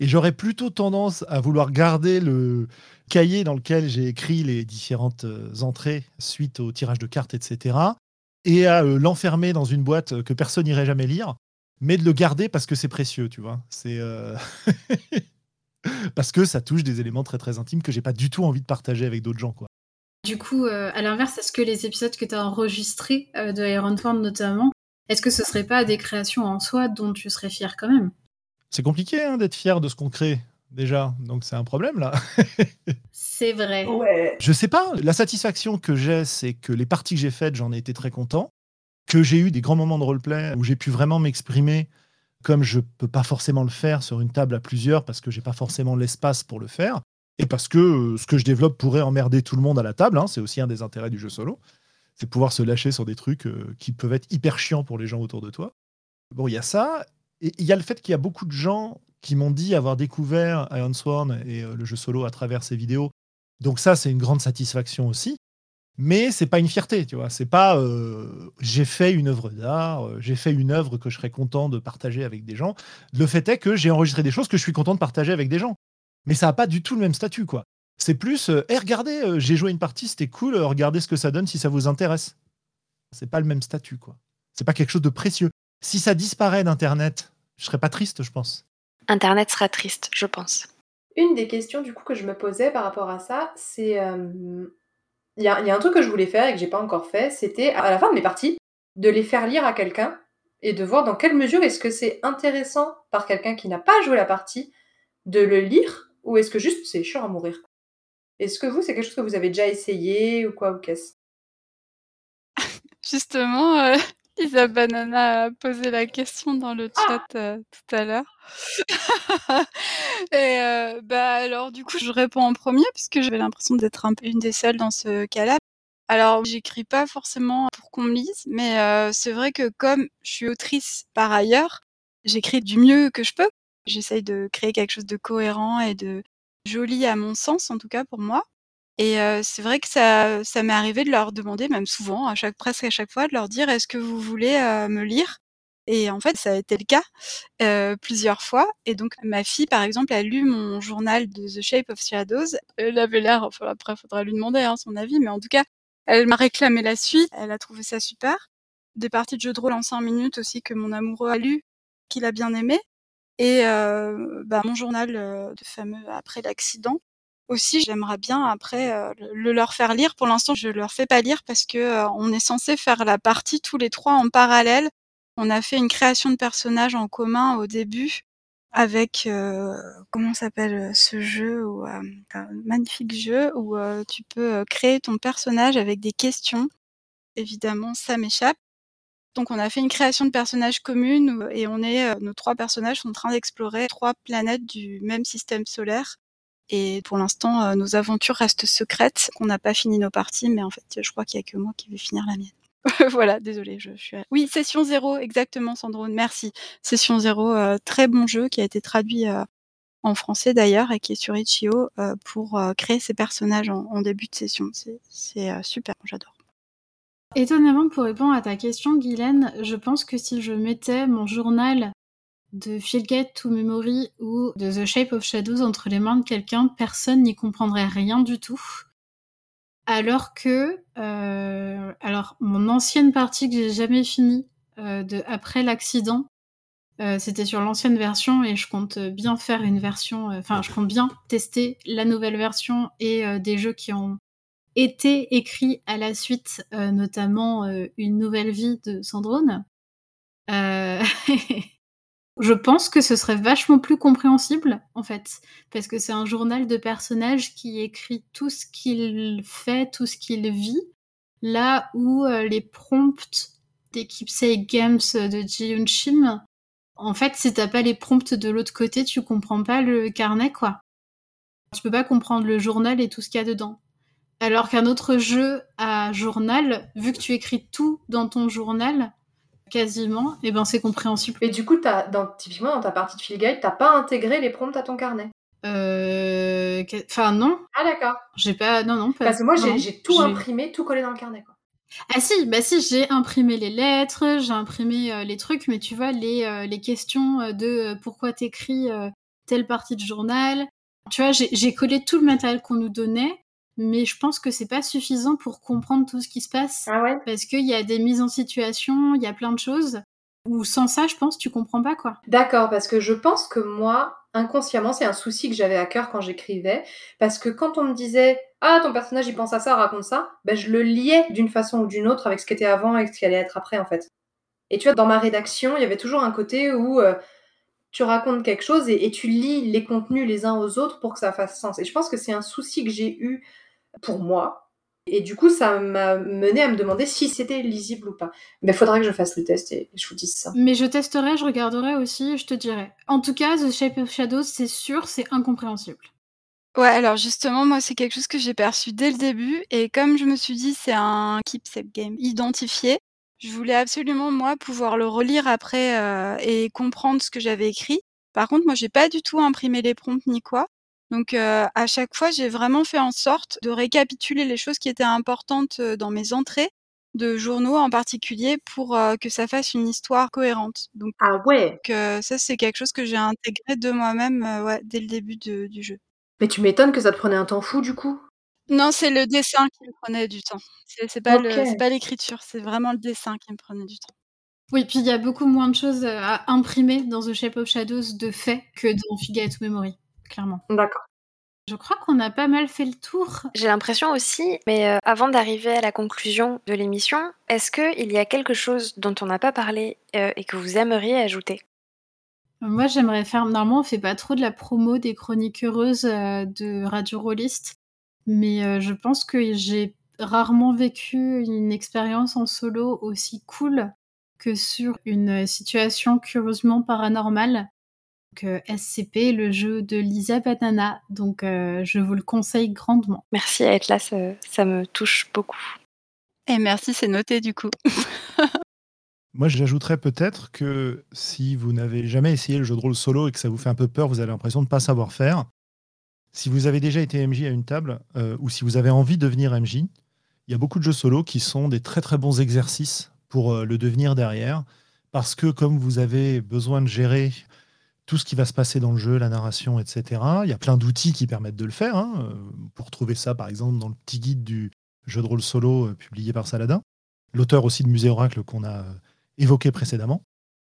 Et j'aurais plutôt tendance à vouloir garder le cahier dans lequel j'ai écrit les différentes euh, entrées suite au tirage de cartes, etc et à euh, l'enfermer dans une boîte que personne n'irait jamais lire, mais de le garder parce que c'est précieux, tu vois. C'est euh, parce que ça touche des éléments très très intimes que j'ai pas du tout envie de partager avec d'autres gens, quoi. Du coup, euh, à l'inverse, est-ce que les épisodes que tu as enregistrés de Iron Thorn notamment, est-ce que ce serait pas des créations en soi dont tu serais fier quand même? C'est compliqué hein, d'être fier de ce qu'on crée déjà, donc c'est un problème là. c'est vrai. Ouais. Je sais pas, la satisfaction que j'ai, c'est que les parties que j'ai faites, j'en ai été très content, que j'ai eu des grands moments de roleplay où j'ai pu vraiment m'exprimer comme je peux pas forcément le faire sur une table à plusieurs parce que j'ai pas forcément l'espace pour le faire et parce que euh, ce que je développe pourrait emmerder tout le monde à la table, hein, c'est aussi un des intérêts du jeu solo, c'est pouvoir se lâcher sur des trucs euh, qui peuvent être hyper chiants pour les gens autour de toi. Bon, il y a ça, et il y a le fait qu'il y a beaucoup de gens qui m'ont dit avoir découvert Iron Sworn et euh, le jeu solo à travers ces vidéos. Donc ça, c'est une grande satisfaction aussi. Mais c'est pas une fierté, tu vois. C'est pas euh, j'ai fait une œuvre d'art, euh, j'ai fait une œuvre que je serais content de partager avec des gens. Le fait est que j'ai enregistré des choses que je suis content de partager avec des gens. Mais ça n'a pas du tout le même statut, quoi. C'est plus, regardez, j'ai joué une partie, c'était cool, regardez ce que ça donne si ça vous intéresse. C'est pas le même statut, quoi. C'est pas quelque chose de précieux. Si ça disparaît d'Internet, je serais pas triste, je pense. Internet sera triste, je pense. Une des questions du coup que je me posais par rapport à ça, c'est euh, il y, a, un truc que je voulais faire et que j'ai pas encore fait, c'était à la fin de mes parties de les faire lire à quelqu'un et de voir dans quelle mesure est-ce que c'est intéressant par quelqu'un qui n'a pas joué la partie de le lire ou est-ce que juste c'est chiant à mourir. Est-ce que vous c'est quelque chose que vous avez déjà essayé ou quoi ou qu'est-ce? Justement, euh, Isa Banana a posé la question dans le chat euh, tout à l'heure. Et euh, bah alors du coup je réponds en premier puisque j'avais l'impression d'être un peu une des seules dans ce cas-là. Alors j'écris pas forcément pour qu'on me lise, mais euh, c'est vrai que comme je suis autrice par ailleurs, j'écris du mieux que je peux. J'essaye de créer quelque chose de cohérent et de joli à mon sens en tout cas pour moi. Et c'est vrai que ça ça m'est arrivé de leur demander, même souvent, à chaque presque à chaque fois, de leur dire: «Est-ce que vous voulez, me lire?» et en fait, ça a été le cas, plusieurs fois et donc ma fille, par exemple, a lu mon journal de The Shape of Shadows. Elle avait l'air enfin après, faudra lui demander, hein, son avis, mais en tout cas, elle m'a réclamé la suite. Elle a trouvé ça super. Des parties de jeux de rôle en 5 minutes aussi que mon amoureux a lu, qu'il a bien aimé et bah, mon journal, de fameux après l'accident aussi, j'aimerais bien après euh, le leur faire lire. Pour l'instant, je leur fais pas lire parce que euh, on est censé faire la partie tous les trois en parallèle. On a fait une création de personnages en commun au début avec euh, comment s'appelle ce jeu un magnifique jeu où tu peux créer ton personnage avec des questions. Évidemment, ça m'échappe. Donc on a fait une création de personnages commune et on est nos trois personnages sont en train d'explorer trois planètes du même système solaire et pour l'instant, euh, nos aventures restent secrètes. On n'a pas fini nos parties, mais en fait, je crois qu'il y a que moi qui vais finir la mienne. voilà, désolé, je, suis. Oui, Session Zéro, exactement, Sandrone, merci. Session Zéro, euh, très bon jeu qui a été traduit euh, en français d'ailleurs et qui est sur Itch.io pour créer ses personnages en, début de session. C'est super, j'adore. Étonnamment, pour répondre à ta question, Guylaine, je pense que si je mettais mon journal de Fieldgate to Memory ou de The Shape of Shadows entre les mains de quelqu'un, personne n'y comprendrait rien du tout. Alors que, euh, alors mon ancienne partie que j'ai jamais finie euh, de après l'accident, euh, c'était sur l'ancienne version et je compte bien faire une version, enfin je compte bien tester la nouvelle version et des jeux qui ont été écrits à la suite, notamment une nouvelle vie de Sandrone. Je pense que ce serait vachement plus compréhensible, en fait, parce que c'est un journal de personnage qui écrit tout ce qu'il fait, tout ce qu'il vit, là où euh, les prompts des Keepsake Games de Ji Shim, en fait, si t'as pas les prompts de l'autre côté, tu comprends pas le carnet, quoi. Tu peux pas comprendre le journal et tout ce qu'il y a dedans. Alors qu'un autre jeu à journal, vu que tu écris tout dans ton journal, quasiment, et eh ben c'est compréhensible. Et du coup, as, dans, typiquement dans ta partie de field guide, t'as pas intégré les prompts à ton carnet? Euh... Enfin non. Ah d'accord. J'ai pas, non non. Pas... Parce que moi j'ai tout imprimé, tout collé dans le carnet quoi. Ah si, bah si, j'ai imprimé les lettres, j'ai imprimé euh, les trucs, mais tu vois les, euh, les questions euh, de pourquoi t'écris telle partie de journal. Tu vois, j'ai collé tout le matériel qu'on nous donnait mais je pense que c'est pas suffisant pour comprendre tout ce qui se passe. Ah ouais? Parce qu'il y a des mises en situation, il y a plein de choses. Ou sans ça, je pense, tu comprends pas quoi. D'accord, parce que je pense que moi, inconsciemment, c'est un souci que j'avais à cœur quand j'écrivais. Parce que quand on me disait Ah, ton personnage il pense à ça, raconte ça, ben, je le liais d'une façon ou d'une autre avec ce qui était avant et ce qui allait être après en fait. Et tu vois, dans ma rédaction, il y avait toujours un côté où euh, tu racontes quelque chose et, et, tu lis les contenus les uns aux autres pour que ça fasse sens. Et je pense que c'est un souci que j'ai eu pour moi. Et du coup, ça m'a mené à me demander si c'était lisible ou pas. Mais il faudrait que je fasse le test et je vous dise ça. Mais je testerai, je regarderai aussi et je te dirai. En tout cas, The Shape of Shadows, c'est sûr, c'est incompréhensible. Ouais, alors justement, moi, c'est quelque chose que j'ai perçu dès le début. Et comme je me suis dit, c'est un keepsake game identifié, je voulais absolument, moi, pouvoir le relire après euh, et comprendre ce que j'avais écrit. Par contre, moi, j'ai pas du tout imprimé les prompts ni quoi. Donc à chaque fois, j'ai vraiment fait en sorte de récapituler les choses qui étaient importantes dans mes entrées de journaux en particulier pour que ça fasse une histoire cohérente. Donc, ah ouais. ça c'est quelque chose que j'ai intégré de moi-même ouais, dès le début du jeu. Mais tu m'étonnes que ça te prenait un temps fou du coup? Non, c'est le dessin qui me prenait du temps. C'est pas pas l'écriture, c'est vraiment le dessin qui me prenait du temps. Oui, puis il y a beaucoup moins de choses à imprimer dans The Shape of Shadows de fait que dans Figure to Memory clairement. D'accord. Je crois qu'on a pas mal fait le tour. J'ai l'impression aussi, mais euh, avant d'arriver à la conclusion de l'émission, est-ce qu'il y a quelque chose dont on n'a pas parlé euh, et que vous aimeriez ajouter? Moi, j'aimerais faire. Normalement, on fait pas trop de la promo des chroniques heureuses euh, de Radio Rollist, mais je pense que j'ai rarement vécu une expérience en solo aussi cool que sur une situation curieusement paranormale SCP, le jeu de Lisa Banana. Donc euh, je vous le conseille grandement. Merci à être là, ça, me touche beaucoup. Et merci, c'est noté du coup. Moi, j'ajouterais peut-être que si vous n'avez jamais essayé le jeu de rôle solo et que ça vous fait un peu peur, vous avez l'impression de ne pas savoir faire. Si vous avez déjà été MJ à une table, euh, ou si vous avez envie de devenir MJ, il y a beaucoup de jeux solo qui sont des très très bons exercices pour euh, le devenir derrière. Parce que comme vous avez besoin de gérer tout ce qui va se passer dans le jeu, la narration, etc. Il y a plein d'outils qui permettent de le faire. Hein. Pour trouver ça, par exemple, dans le petit guide du jeu de rôle solo euh, publié par Saladin, l'auteur aussi de Musée Oracle qu'on a euh, évoqué précédemment.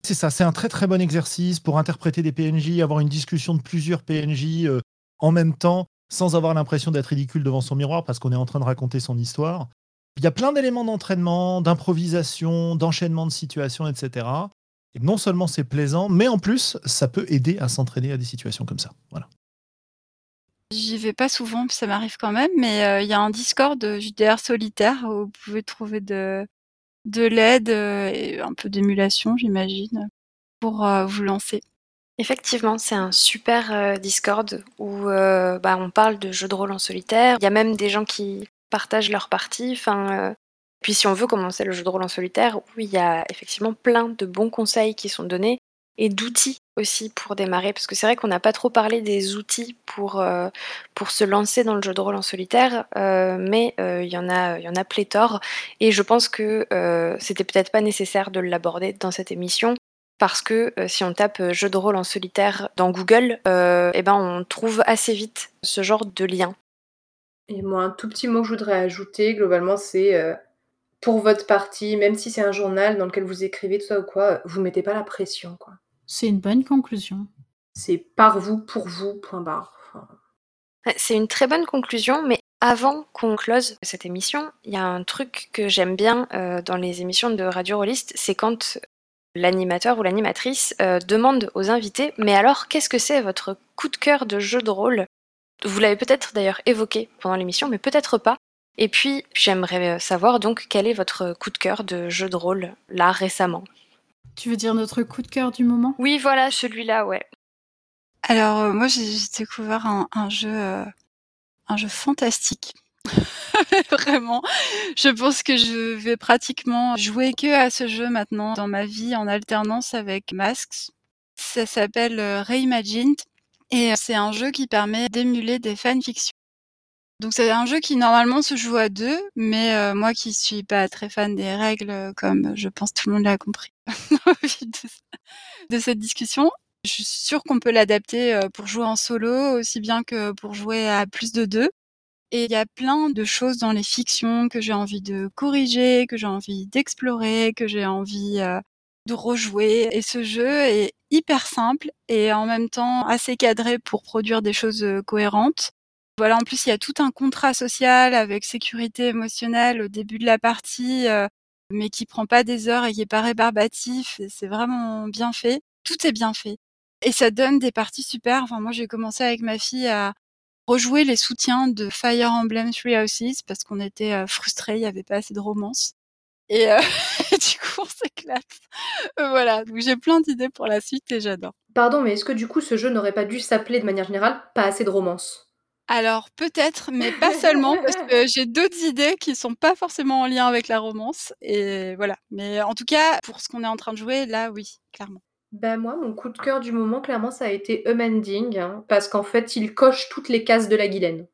C'est ça, c'est un très très bon exercice pour interpréter des PNJ, avoir une discussion de plusieurs PNJ euh, en même temps, sans avoir l'impression d'être ridicule devant son miroir parce qu'on est en train de raconter son histoire. Il y a plein d'éléments d'entraînement, d'improvisation, d'enchaînement de situations, etc non seulement c'est plaisant, mais en plus, ça peut aider à s'entraîner à des situations comme ça. Voilà. J'y vais pas souvent, ça m'arrive quand même, mais euh, il y a un Discord JDR solitaire où vous pouvez trouver de, de l'aide euh, et un peu d'émulation, j'imagine, pour euh, vous lancer. Effectivement, c'est un super Discord où bah, on parle de jeux de rôle en solitaire. Il y a même des gens qui partagent leur partie. Enfin, puis si on veut commencer le jeu de rôle en solitaire, oui, il y a effectivement plein de bons conseils qui sont donnés et d'outils aussi pour démarrer Parce que c'est vrai qu'on n'a pas trop parlé des outils pour, pour se lancer dans le jeu de rôle en solitaire, mais il y, en a, y pléthore. Et je pense que c'était peut-être pas nécessaire de l'aborder dans cette émission. Parce que si on tape jeu de rôle en solitaire dans Google, eh ben on trouve assez vite ce genre de lien. Et moi, un tout petit mot que je voudrais ajouter, globalement, c'est pour votre partie, même si c'est un journal dans lequel vous écrivez tout ça ou quoi, vous mettez pas la pression, quoi. C'est une bonne conclusion. C'est par vous, pour vous, point barre. C'est une très bonne conclusion, mais avant qu'on close cette émission, il y a un truc que j'aime bien euh, dans les émissions de Radio Rollist, c'est quand l'animateur ou l'animatrice euh, demande aux invités Mais alors, qu'est-ce que c'est votre coup de cœur de jeu de rôle? Vous l'avez peut-être d'ailleurs évoqué pendant l'émission, mais peut-être pas. Et puis, j'aimerais savoir donc quel est votre coup de cœur de jeu de rôle là récemment? Tu veux dire notre coup de cœur du moment? Oui, voilà, celui-là, ouais. Alors, euh, moi, j'ai découvert un, jeu, euh, un jeu fantastique. Vraiment, je pense que je vais pratiquement jouer que à ce jeu maintenant dans ma vie en alternance avec Masks. Ça s'appelle euh, Reimagined et c'est un jeu qui permet d'émuler des fanfictions. Donc c'est un jeu qui normalement se joue à deux, mais euh, moi qui suis pas très fan des règles, euh, comme je pense tout le monde l'a compris de, cette discussion, je suis sûre qu'on peut l'adapter euh, pour jouer en solo aussi bien que pour jouer à plus de deux. Et il y a plein de choses dans les fictions que j'ai envie de corriger, que j'ai envie d'explorer, que j'ai envie de rejouer. Et ce jeu est hyper simple et en même temps assez cadré pour produire des choses cohérentes. En plus, il y a tout un contrat social avec sécurité émotionnelle au début de la partie, euh, mais qui prend pas des heures et qui est pas rébarbatif. C'est vraiment bien fait. Tout est bien fait. Et ça donne des parties super. Enfin, moi, j'ai commencé avec ma fille à rejouer les soutiens de Fire Emblem Three Houses parce qu'on était euh, frustrés, il y avait pas assez de romance. Et, euh, du coup, on s'éclate. voilà, donc j'ai plein d'idées pour la suite et j'adore. Pardon, mais est-ce que du coup, ce jeu n'aurait pas dû s'appeler de manière générale Pas assez de romance? Alors peut-être, mais pas seulement, parce que j'ai d'autres idées qui sont pas forcément en lien avec la romance. Et voilà. Mais en tout cas, pour ce qu'on est en train de jouer, là, oui, clairement. Ben moi, mon coup de cœur du moment, clairement, ça a été Amending, hein, parce qu'en fait, il coche toutes les cases de la Guylaine.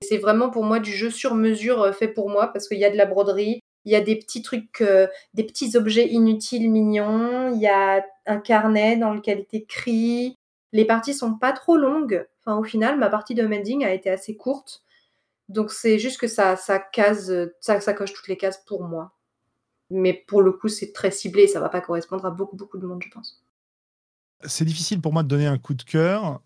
C'est vraiment pour moi du jeu sur mesure euh, fait pour moi, parce qu'il y a de la broderie, il y a des petits trucs, euh, des petits objets inutiles, mignons, il y a un carnet dans lequel est écrit. Les parties sont pas trop longues, Enfin, au final, ma partie de mending a été assez courte. Donc c'est juste que ça, case, ça, coche toutes les cases pour moi. Mais pour le coup, c'est très ciblé ça va pas correspondre à beaucoup, beaucoup de monde, je pense. C'est difficile pour moi de donner un coup de cœur.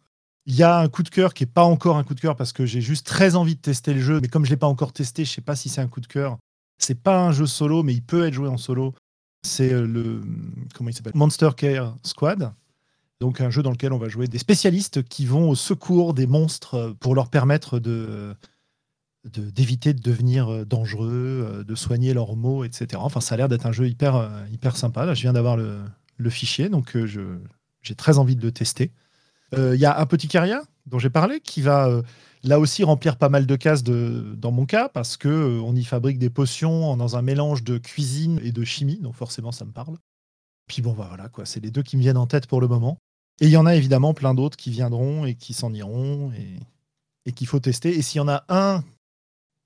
Il y a un coup de cœur qui n'est pas encore un coup de cœur parce que j'ai juste très envie de tester le jeu, mais comme je ne l'ai pas encore testé, je ne sais pas si c'est un coup de cœur. C'est pas un jeu solo, mais il peut être joué en solo. C'est euh, le comment il s'appelle? Monster Care Squad. Donc un jeu dans lequel on va jouer des spécialistes qui vont au secours des monstres euh, pour leur permettre de d'éviter de, devenir euh, dangereux, euh, de soigner leurs maux, etc. Enfin, ça a l'air d'être un jeu hyper, hyper sympa. Là, je viens d'avoir le, fichier, donc j'ai très envie de le tester. Il y a carrière dont j'ai parlé qui va là aussi remplir pas mal de cases de, dans mon cas parce que on y fabrique des potions dans un mélange de cuisine et de chimie, donc forcément ça me parle. Puis bon, bah, voilà, quoi, c'est les deux qui me viennent en tête pour le moment. Et il y en a évidemment plein d'autres qui viendront et qui s'en iront et, et qu'il faut tester. Et s'il y en a un,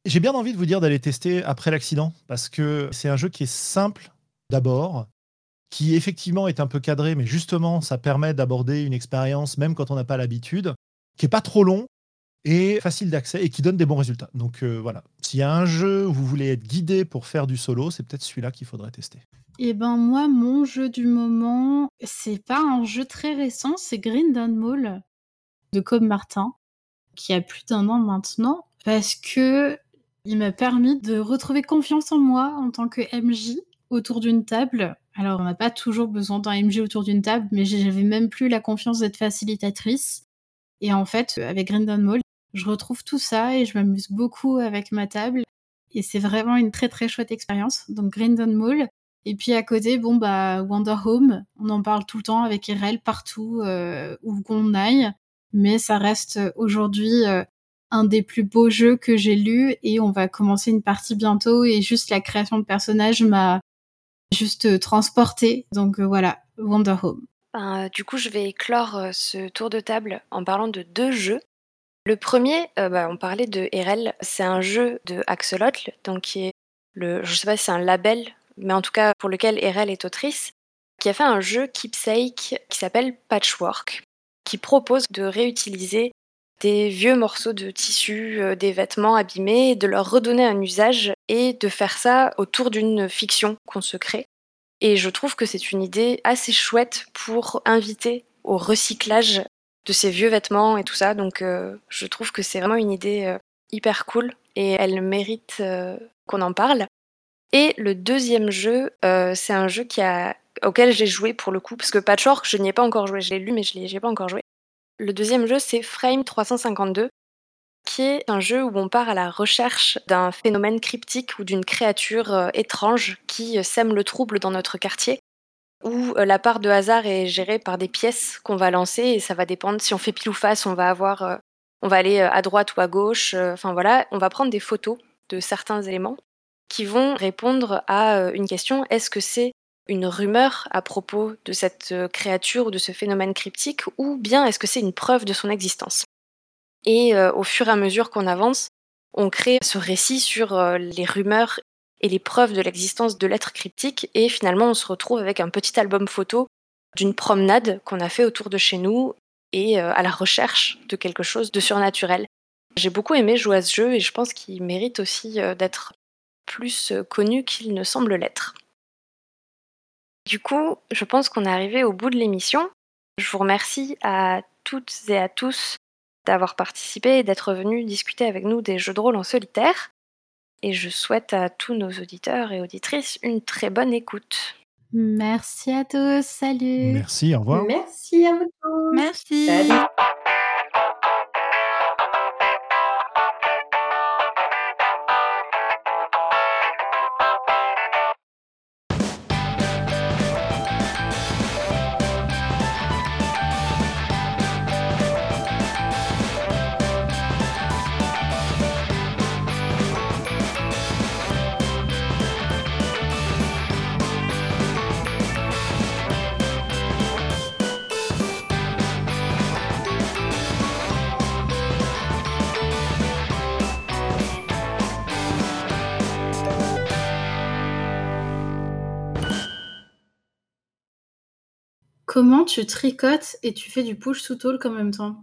j'ai bien envie de vous dire d'aller tester après l'accident parce que c'est un jeu qui est simple d'abord, qui effectivement est un peu cadré, mais justement ça permet d'aborder une expérience même quand on n'a pas l'habitude, qui est pas trop long et facile d'accès et qui donne des bons résultats. Donc euh, voilà, s'il y a un jeu où vous voulez être guidé pour faire du solo, c'est peut-être celui-là qu'il faudrait tester. Eh ben moi, mon jeu du moment, c'est pas un jeu très récent, c'est Green Down Mall de Cobb Martin, qui a plus d'un an maintenant, parce que il m'a permis de retrouver confiance en moi en tant que MJ autour d'une table. Alors, on n'a pas toujours besoin d'un MJ autour d'une table, mais j'avais même plus la confiance d'être facilitatrice. Et en fait, avec Green Down Mall, je retrouve tout ça et je m'amuse beaucoup avec ma table. Et c'est vraiment une très très chouette expérience. Donc Green Down Mall, et puis à côté, bon bah Wonder Home, on en parle tout le temps avec Irel partout euh, où qu'on aille, mais ça reste aujourd'hui euh, un des plus beaux jeux que j'ai lu et on va commencer une partie bientôt et juste la création de personnages m'a juste transporté. Donc euh, voilà, Wonder Home. Ben, du coup, je vais clore euh, ce tour de table en parlant de deux jeux. Le premier, euh, bah, on parlait de RL, c'est un jeu de Axolotl, donc qui est le, je sais pas si c'est un label, mais en tout cas pour lequel RL est autrice, qui a fait un jeu Keepsake qui s'appelle Patchwork, qui propose de réutiliser des vieux morceaux de tissu, euh, des vêtements abîmés, de leur redonner un usage et de faire ça autour d'une fiction qu'on se crée. Et je trouve que c'est une idée assez chouette pour inviter au recyclage de ces vieux vêtements et tout ça. Donc euh, je trouve que c'est vraiment une idée euh, hyper cool et elle mérite euh, qu'on en parle. Et le deuxième jeu, c'est un jeu qui a, auquel j'ai joué pour le coup, parce que Patchwork, je n'y ai pas encore joué. Je l'ai lu, mais je n'y ai pas encore joué. Le deuxième jeu, c'est Frame 352, qui est un jeu où on part à la recherche d'un phénomène cryptique ou d'une créature étrange qui sème le trouble dans notre quartier, où euh, la part de hasard est gérée par des pièces qu'on va lancer et ça va dépendre. Si on fait pile ou face, on va avoir, on va aller à droite ou à gauche, enfin voilà, on va prendre des photos de certains éléments qui vont répondre à une question. Est-ce que c'est une rumeur à propos de cette créature ou de ce phénomène cryptique ou bien est-ce que c'est une preuve de son existence? Et euh, au fur et à mesure qu'on avance, on crée ce récit sur euh, les rumeurs et les preuves de l'existence de l'être cryptique. Et finalement, on se retrouve avec un petit album photo d'une promenade qu'on a fait autour de chez nous et euh, à la recherche de quelque chose de surnaturel. J'ai beaucoup aimé jouer à ce jeu et je pense qu'il mérite aussi d'être plus connu qu'il ne semble l'être. Du coup, je pense qu'on est arrivé au bout de l'émission. Je vous remercie à toutes et à tous d'avoir participé et d'être venu discuter avec nous des jeux de rôle en solitaire. Et je souhaite à tous nos auditeurs et auditrices une très bonne écoute. Merci à tous, salut. Merci, au revoir. Merci à vous tous. Merci. Salut. Comment tu tricotes et tu fais du push to talk en même temps?